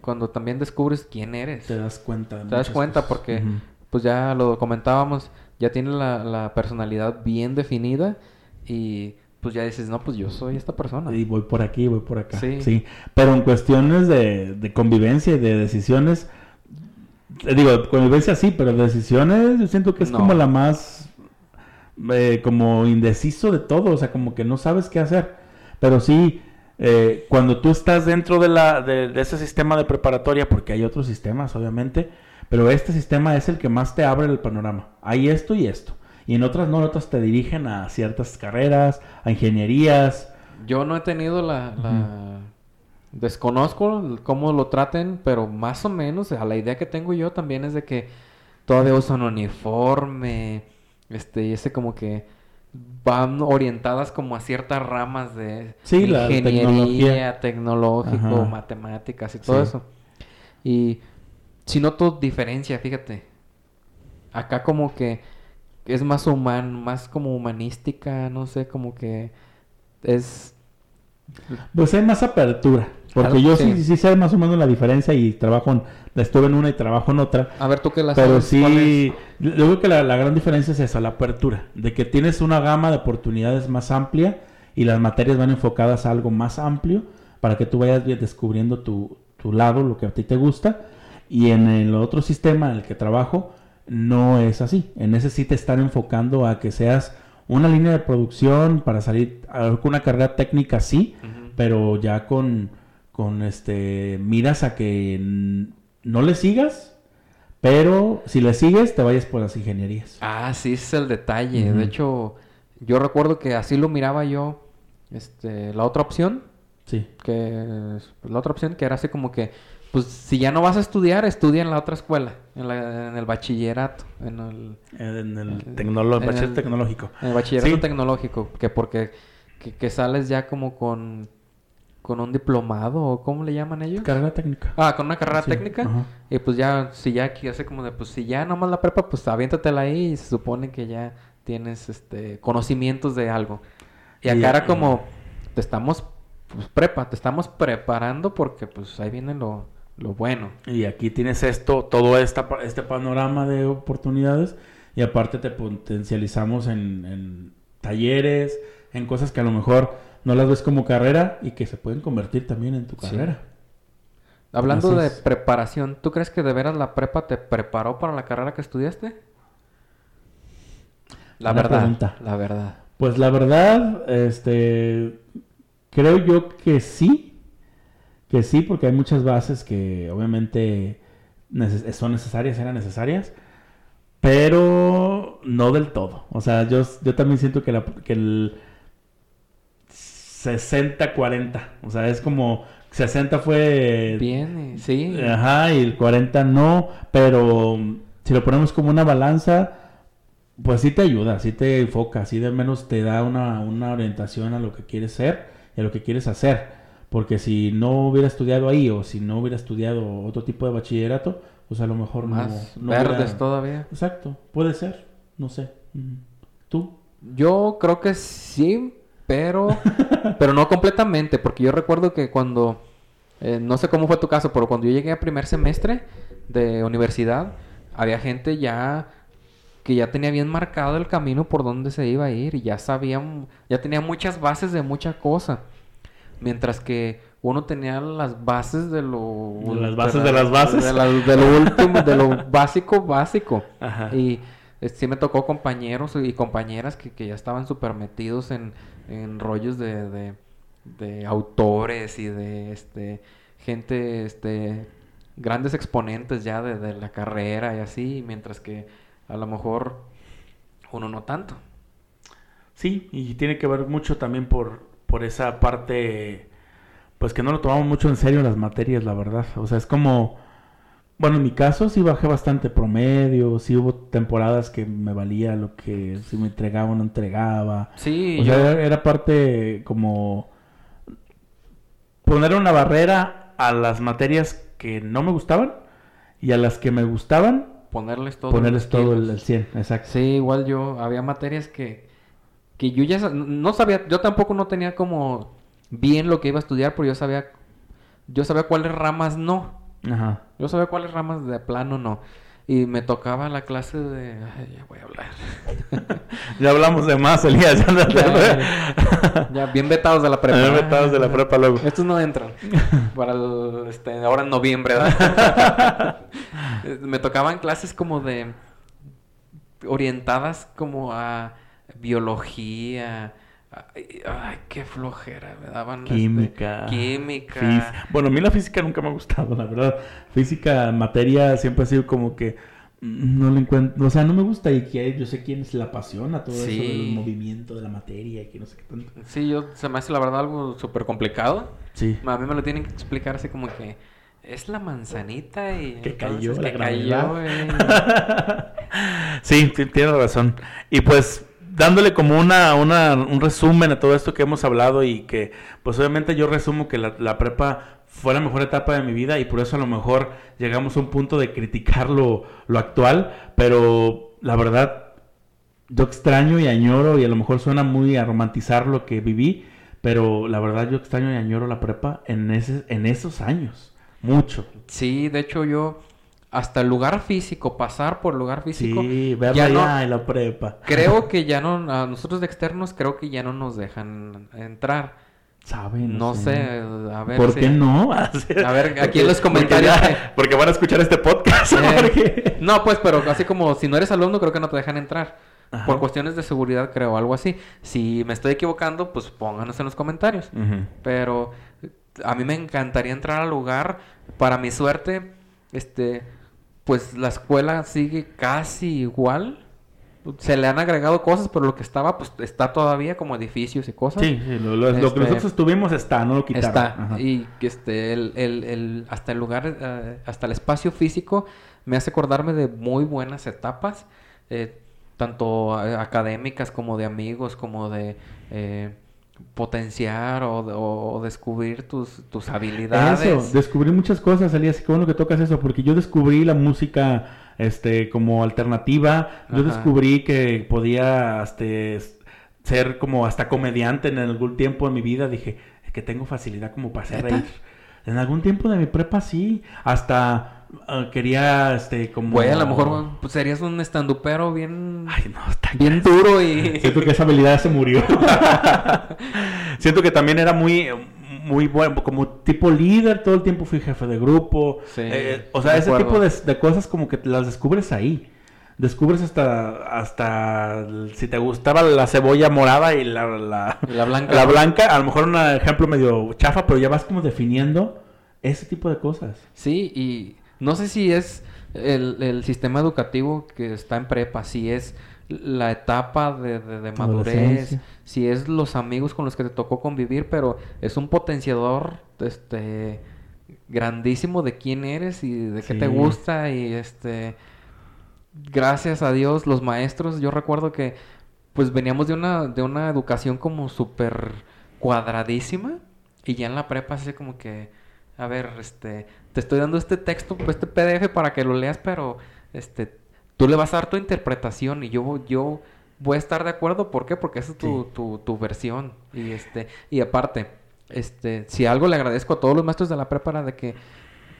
[SPEAKER 2] cuando también descubres quién eres.
[SPEAKER 1] Te das cuenta.
[SPEAKER 2] Te das cuenta
[SPEAKER 1] cosas.
[SPEAKER 2] porque, pues ya lo comentábamos, ya tienes la, la personalidad bien definida y pues ya dices, no, pues yo soy esta persona.
[SPEAKER 1] Y voy por aquí, voy por acá.
[SPEAKER 2] Sí.
[SPEAKER 1] Sí. Pero en cuestiones de, de convivencia y de decisiones, digo, convivencia sí, pero decisiones yo siento que es
[SPEAKER 2] No.
[SPEAKER 1] como la más, eh, como indeciso de todo, o sea, como que no sabes qué hacer. Pero sí, eh, cuando tú estás dentro de, la, de, de ese sistema de preparatoria, porque hay otros sistemas, obviamente, pero este sistema es el que más te abre el panorama. Hay esto y esto. Y en otras no, en otras te dirigen a ciertas carreras, a ingenierías.
[SPEAKER 2] Yo no he tenido la... la- Desconozco cómo lo traten, pero más o menos a la idea que tengo yo también es de que todavía usan uniforme, este, y ese como que van orientadas como a ciertas ramas de
[SPEAKER 1] Sí, la
[SPEAKER 2] ingeniería,
[SPEAKER 1] tecnología.
[SPEAKER 2] tecnológico,
[SPEAKER 1] Ajá.
[SPEAKER 2] matemáticas y todo
[SPEAKER 1] Sí.
[SPEAKER 2] eso. Y si noto diferencia, fíjate. Acá como que es más humano, más como humanística, no sé, como que es...
[SPEAKER 1] Pues hay más apertura. Porque
[SPEAKER 2] Claro,
[SPEAKER 1] yo
[SPEAKER 2] sí.
[SPEAKER 1] sí. sí, sé más o menos la diferencia y trabajo en, estuve en una y trabajo en otra.
[SPEAKER 2] A ver, tú que la
[SPEAKER 1] Pero
[SPEAKER 2] sabes, ¿cuál
[SPEAKER 1] sí, yo creo que la, la gran diferencia es esa, la apertura. De que tienes una gama de oportunidades más amplia y las materias van enfocadas a algo más amplio para que tú vayas descubriendo tu, tu lado, lo que a ti te gusta. Y en el otro sistema en el que trabajo no es así. En ese sí te están enfocando a que seas una línea de producción para salir a una carrera técnica, sí, pero ya con, con este miras a que no le sigas, pero si le sigues te vayas por las ingenierías.
[SPEAKER 2] Ah, sí, ese es el detalle. De hecho, yo recuerdo que así lo miraba yo, este, la otra opción,
[SPEAKER 1] Sí.
[SPEAKER 2] que la otra opción que era así como que, pues si ya no vas a estudiar, estudia en la otra escuela, en, la- en el bachillerato, en el,
[SPEAKER 1] En el, tecnolo-
[SPEAKER 2] en
[SPEAKER 1] bachiller
[SPEAKER 2] el-
[SPEAKER 1] tecnológico.
[SPEAKER 2] en el bachillerato
[SPEAKER 1] Sí.
[SPEAKER 2] tecnológico, que porque que, que sales ya como con, con un diplomado, o ¿cómo le llaman ellos?
[SPEAKER 1] Carrera técnica.
[SPEAKER 2] Ah, con una carrera
[SPEAKER 1] Sí,
[SPEAKER 2] técnica.
[SPEAKER 1] ajá.
[SPEAKER 2] Y pues ya, si ya aquí hace como de, pues si ya nomás la prepa, pues aviéntatela ahí y se supone que ya tienes este conocimientos de algo. Y acá
[SPEAKER 1] Y-
[SPEAKER 2] era como, te estamos, pues prepa, te estamos preparando porque pues ahí viene lo, lo bueno.
[SPEAKER 1] Y aquí tienes esto, todo esta, este panorama de oportunidades y aparte te potencializamos en, en talleres, en cosas que a lo mejor no las ves como carrera y que se pueden convertir también en tu
[SPEAKER 2] Sí.
[SPEAKER 1] carrera.
[SPEAKER 2] Hablando de preparación, ¿tú crees que de veras la prepa te preparó para la carrera que estudiaste? La verdad,
[SPEAKER 1] pregunta.
[SPEAKER 2] la verdad.
[SPEAKER 1] Pues la verdad, este, creo yo que sí, que sí, porque hay muchas bases que obviamente neces- son necesarias, eran necesarias, pero no del todo. O sea, yo, yo también siento que, la, que el 60-40, o sea, es como 60 fue...
[SPEAKER 2] Bien, eh, sí.
[SPEAKER 1] Ajá, y el 40 no, pero si lo ponemos como una balanza, pues sí te ayuda, sí te enfoca, sí de menos te da una, una orientación a lo que quieres ser y a lo que quieres hacer. Porque si no hubiera estudiado ahí o si no hubiera estudiado otro tipo de bachillerato, pues a lo mejor no-
[SPEAKER 2] Más
[SPEAKER 1] no,
[SPEAKER 2] verdes
[SPEAKER 1] hubiera-
[SPEAKER 2] todavía.
[SPEAKER 1] Exacto, puede ser, no sé. Ujú. ¿Tú?
[SPEAKER 2] Yo creo que sí, pero, pero no completamente, porque yo recuerdo que cuando, eh, no sé cómo fue tu caso, pero cuando yo llegué a primer semestre de universidad, había gente ya que ya tenía bien marcado el camino por donde se iba a ir y ya sabían, ya tenía muchas bases de mucha cosa. Mientras que uno tenía las bases de lo...
[SPEAKER 1] Las bases de las bases.
[SPEAKER 2] De, la- de lo último, de lo básico, básico.
[SPEAKER 1] Ajá.
[SPEAKER 2] Y eh, sí me tocó compañeros y compañeras que, que ya estaban súper metidos en, en rollos de, de, de autores y de este gente, este grandes exponentes ya de, de la carrera y así, mientras que a lo mejor uno no tanto.
[SPEAKER 1] Sí, y tiene que ver mucho también por, por esa parte, pues que no lo tomamos mucho en serio las materias, la verdad. O sea, es como, bueno, en mi caso sí bajé bastante promedio, sí hubo temporadas que me valía lo que si me entregaba o no entregaba.
[SPEAKER 2] Sí,
[SPEAKER 1] O
[SPEAKER 2] yo-
[SPEAKER 1] sea, era, parte como poner una barrera a las materias que no me gustaban y a las que me gustaban,
[SPEAKER 2] ponerles todo.
[SPEAKER 1] ponerles todo el, el 100, exacto.
[SPEAKER 2] Sí, igual yo, había materias que, que yo ya no sabía, yo tampoco no tenía como bien lo que iba a estudiar, pero yo sabía, yo sabía cuáles ramas no,
[SPEAKER 1] Ajá.
[SPEAKER 2] yo sabía cuáles ramas de plano no. Y me tocaba la clase de... Ay, ya voy a hablar.
[SPEAKER 1] Ya hablamos de más, Elías.
[SPEAKER 2] Ya, ya, bien vetados de la prepa.
[SPEAKER 1] Bien vetados de la prepa luego.
[SPEAKER 2] Estos no entran. Para el, este, ahora en noviembre, ¿verdad? Me tocaban clases como de... Orientadas como a biología. Ay, ay, qué flojera. Me daban... este,
[SPEAKER 1] Química.
[SPEAKER 2] química.
[SPEAKER 1] Bueno, a mí la física nunca me ha gustado, la verdad. Física, materia, siempre ha sido como que mm, no le encuentro, o sea, no me gusta y que yo sé quién se la apasiona todo eso
[SPEAKER 2] Sí.
[SPEAKER 1] del movimiento de la materia y que no sé qué tanto.
[SPEAKER 2] Sí, yo se me hace la verdad algo súper complicado.
[SPEAKER 1] Sí.
[SPEAKER 2] A mí me lo tienen que explicar así como que es la manzanita y
[SPEAKER 1] Que cayó la
[SPEAKER 2] que cayó, eh.
[SPEAKER 1] sí, ti- tienes razón. Y pues dándole como una, una, un resumen a todo esto que hemos hablado y que pues obviamente yo resumo que la, la prepa fue la mejor etapa de mi vida y por eso a lo mejor llegamos a un punto de criticar lo, lo actual, pero la verdad yo extraño y añoro y a lo mejor suena muy a romantizar lo que viví, pero la verdad yo extraño y añoro la prepa en, ese, en esos años, mucho.
[SPEAKER 2] Sí, de hecho yo hasta el lugar físico, pasar por el lugar físico,
[SPEAKER 1] Sí, verla
[SPEAKER 2] ya no-
[SPEAKER 1] en la prepa.
[SPEAKER 2] creo que ya no, a nosotros de externos creo que ya no nos dejan entrar.
[SPEAKER 1] ¿Saben?
[SPEAKER 2] No sé, a ver
[SPEAKER 1] ¿Por
[SPEAKER 2] si-
[SPEAKER 1] qué no?
[SPEAKER 2] A ver, aquí en los
[SPEAKER 1] Porque
[SPEAKER 2] comentarios
[SPEAKER 1] ya- Porque van a escuchar este podcast.
[SPEAKER 2] Eh, No, pues, pero así como si no eres alumno, creo que no te dejan entrar.
[SPEAKER 1] Ajá.
[SPEAKER 2] Por cuestiones de seguridad, creo, algo así. Si me estoy equivocando, pues pónganos en los comentarios. Pero a mí me encantaría entrar al lugar. Para mi suerte, este, pues la escuela sigue casi igual. Se le han agregado cosas, pero lo que estaba, pues está todavía como edificios y cosas.
[SPEAKER 1] Sí, sí, lo, lo- lo que
[SPEAKER 2] Este,
[SPEAKER 1] nosotros tuvimos está, no lo quitaron.
[SPEAKER 2] Está.
[SPEAKER 1] Ajá.
[SPEAKER 2] Y que este, el, el- el- hasta el lugar, eh, hasta el espacio físico me hace acordarme de muy buenas etapas, eh, tanto eh, académicas como de amigos, como de eh, potenciar o, de- descubrir tus, tus habilidades.
[SPEAKER 1] Eso, descubrí muchas cosas, Elías, qué bueno que tocas eso, porque yo descubrí la música este como alternativa, yo
[SPEAKER 2] Ajá.
[SPEAKER 1] descubrí que podía este, ser como hasta comediante en algún tiempo en mi vida, dije que tengo facilidad como para hacer reír. En algún tiempo de mi prepa sí. Hasta ah, quería, este, como...
[SPEAKER 2] Güey, a lo mejor pues, serías un estandupero bien...
[SPEAKER 1] Ay, no, está
[SPEAKER 2] bien duro y...
[SPEAKER 1] Siento que esa habilidad se murió. Siento que también era muy, muy bueno, como tipo líder, todo el tiempo fui jefe de grupo.
[SPEAKER 2] Sí,
[SPEAKER 1] Eh, o sea, ese
[SPEAKER 2] acuerdo.
[SPEAKER 1] tipo de, de cosas como que las descubres ahí. Descubres hasta, hasta si te gustaba la cebolla morada y la, la,
[SPEAKER 2] Y la blanca.
[SPEAKER 1] la blanca, a lo mejor un ejemplo medio chafa, pero ya vas como definiendo ese tipo de cosas.
[SPEAKER 2] Sí, y no sé si es el, el sistema educativo que está en prepa, si es la etapa de, de- de madurez, si es los amigos con los que te tocó convivir, pero es un potenciador este grandísimo de quién eres y de qué te gusta y este gracias a Dios los maestros, yo recuerdo que pues veníamos de una de una educación como súper cuadradísima y ya en la prepa así como que a ver, este, te estoy dando este texto, este PDF para que lo leas, pero este, tú le vas a dar tu interpretación y yo, yo voy a estar de acuerdo. ¿Por qué? Porque esa es tu,
[SPEAKER 1] Sí.
[SPEAKER 2] tu, tu versión. Y este, y aparte, este, si algo le agradezco a todos los maestros de la prepa era de que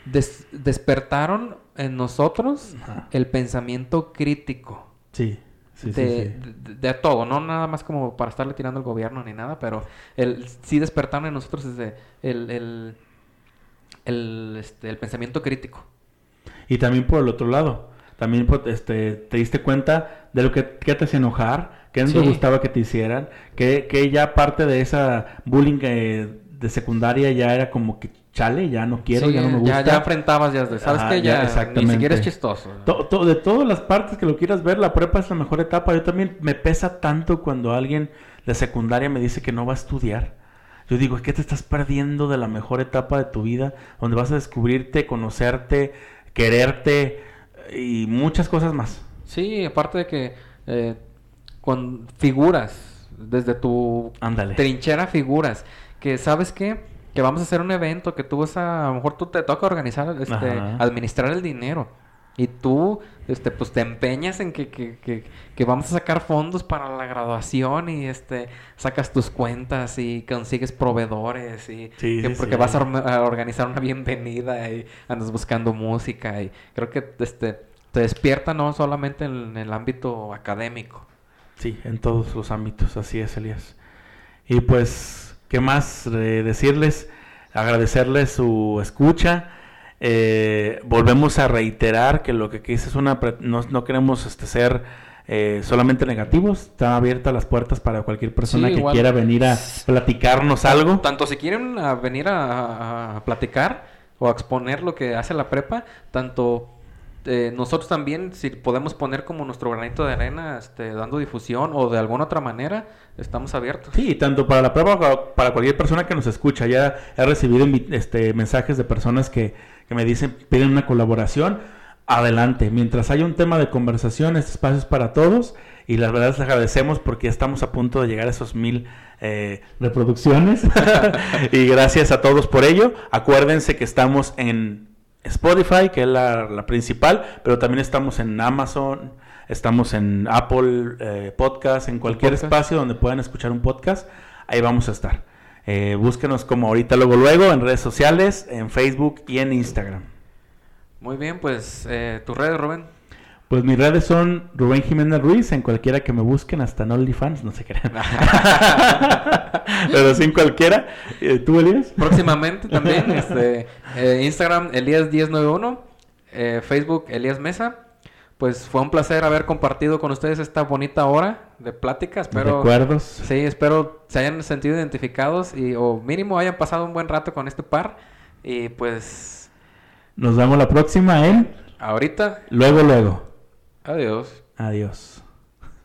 [SPEAKER 2] des- despertaron en nosotros
[SPEAKER 1] Ajá.
[SPEAKER 2] el pensamiento crítico
[SPEAKER 1] Sí, sí, sí,
[SPEAKER 2] de,
[SPEAKER 1] sí.
[SPEAKER 2] de- de todo, no nada más como para estarle tirando al gobierno ni nada, pero el, sí despertaron en nosotros desde el, el, el, este, el pensamiento crítico.
[SPEAKER 1] Y también por el otro lado, también pues, este, te diste cuenta de lo que, que te hacía enojar, que no te
[SPEAKER 2] Sí.
[SPEAKER 1] gustaba que te hicieran, que, que ya parte de esa bullying eh, de secundaria ya era como que chale, ya no quiero,
[SPEAKER 2] Sí,
[SPEAKER 1] ya no me gusta.
[SPEAKER 2] ya, ya enfrentabas, ya, ¿sabes
[SPEAKER 1] Ajá,
[SPEAKER 2] qué?
[SPEAKER 1] ya,
[SPEAKER 2] Ya, ni siquiera es chistoso.
[SPEAKER 1] To- to- de todas las partes que lo quieras ver, la prepa es la mejor etapa. Yo también me pesa tanto cuando alguien de secundaria me dice que no va a estudiar. Yo digo, ¿qué te estás perdiendo de la mejor etapa de tu vida? Donde vas a descubrirte, conocerte, quererte y muchas cosas más.
[SPEAKER 2] Sí, aparte de que eh, con figuras, desde tu
[SPEAKER 1] Ándale.
[SPEAKER 2] trinchera figuras, que sabes qué, que vamos a hacer un evento, que tú vas a, a lo mejor tú te toca organizar, este,
[SPEAKER 1] Ajá.
[SPEAKER 2] administrar el dinero. Y tú, este, pues te empeñas en que, que, que, que vamos a sacar fondos para la graduación y este, sacas tus cuentas y consigues proveedores y
[SPEAKER 1] Sí, sí,
[SPEAKER 2] porque
[SPEAKER 1] sí.
[SPEAKER 2] vas a, a organizar una bienvenida y andas buscando música y creo que este, te despierta no solamente en el ámbito académico.
[SPEAKER 1] Sí, en todos los ámbitos, así es, Elías. Y pues, ¿qué más eh, decirles? Agradecerles su escucha. Eh, volvemos a reiterar que lo que aquí es una... No, no queremos este, ser eh, solamente negativos. Están abiertas las puertas para cualquier persona
[SPEAKER 2] Sí,
[SPEAKER 1] que quiera venir a platicarnos algo.
[SPEAKER 2] Tanto si quieren a venir a- a platicar o a exponer lo que hace la prepa, tanto eh, nosotros también, si podemos poner como nuestro granito de arena, este, dando difusión o de alguna otra manera, estamos abiertos.
[SPEAKER 1] Sí, tanto para la prueba como para cualquier persona que nos escucha. Ya he recibido este, mensajes de personas que, que me dicen, piden una colaboración. Adelante. Mientras haya un tema de conversación, este espacio es para todos. Y la verdad les agradecemos porque estamos a punto de llegar a esos mil eh, reproducciones. y gracias a todos por ello. Acuérdense que estamos en Spotify, que es la, la principal, pero también estamos en Amazon, estamos en Apple eh, Podcast, en cualquier
[SPEAKER 2] Podcast.
[SPEAKER 1] espacio donde puedan escuchar un podcast, ahí vamos a estar. Eh, búsquenos como ahorita luego luego en redes sociales, en Facebook y en Instagram.
[SPEAKER 2] Muy bien, pues eh, tus redes, Rubén.
[SPEAKER 1] Pues mis redes son Rubén Jiménez Ruiz, en cualquiera que me busquen, hasta en OnlyFans, no se crean. Pero sin cualquiera. Eh, ¿Tú, Elías?
[SPEAKER 2] Próximamente también, este, eh, Instagram Elías1091, eh, Facebook Elías Mesa. Pues fue un placer haber compartido con ustedes esta bonita hora de plática. Espero,
[SPEAKER 1] Recuerdos.
[SPEAKER 2] sí, espero se hayan sentido identificados y o mínimo hayan pasado un buen rato con este par. Y pues
[SPEAKER 1] Nos vemos la próxima en
[SPEAKER 2] ahorita,
[SPEAKER 1] Luego Luego.
[SPEAKER 2] Adiós.
[SPEAKER 1] Adiós.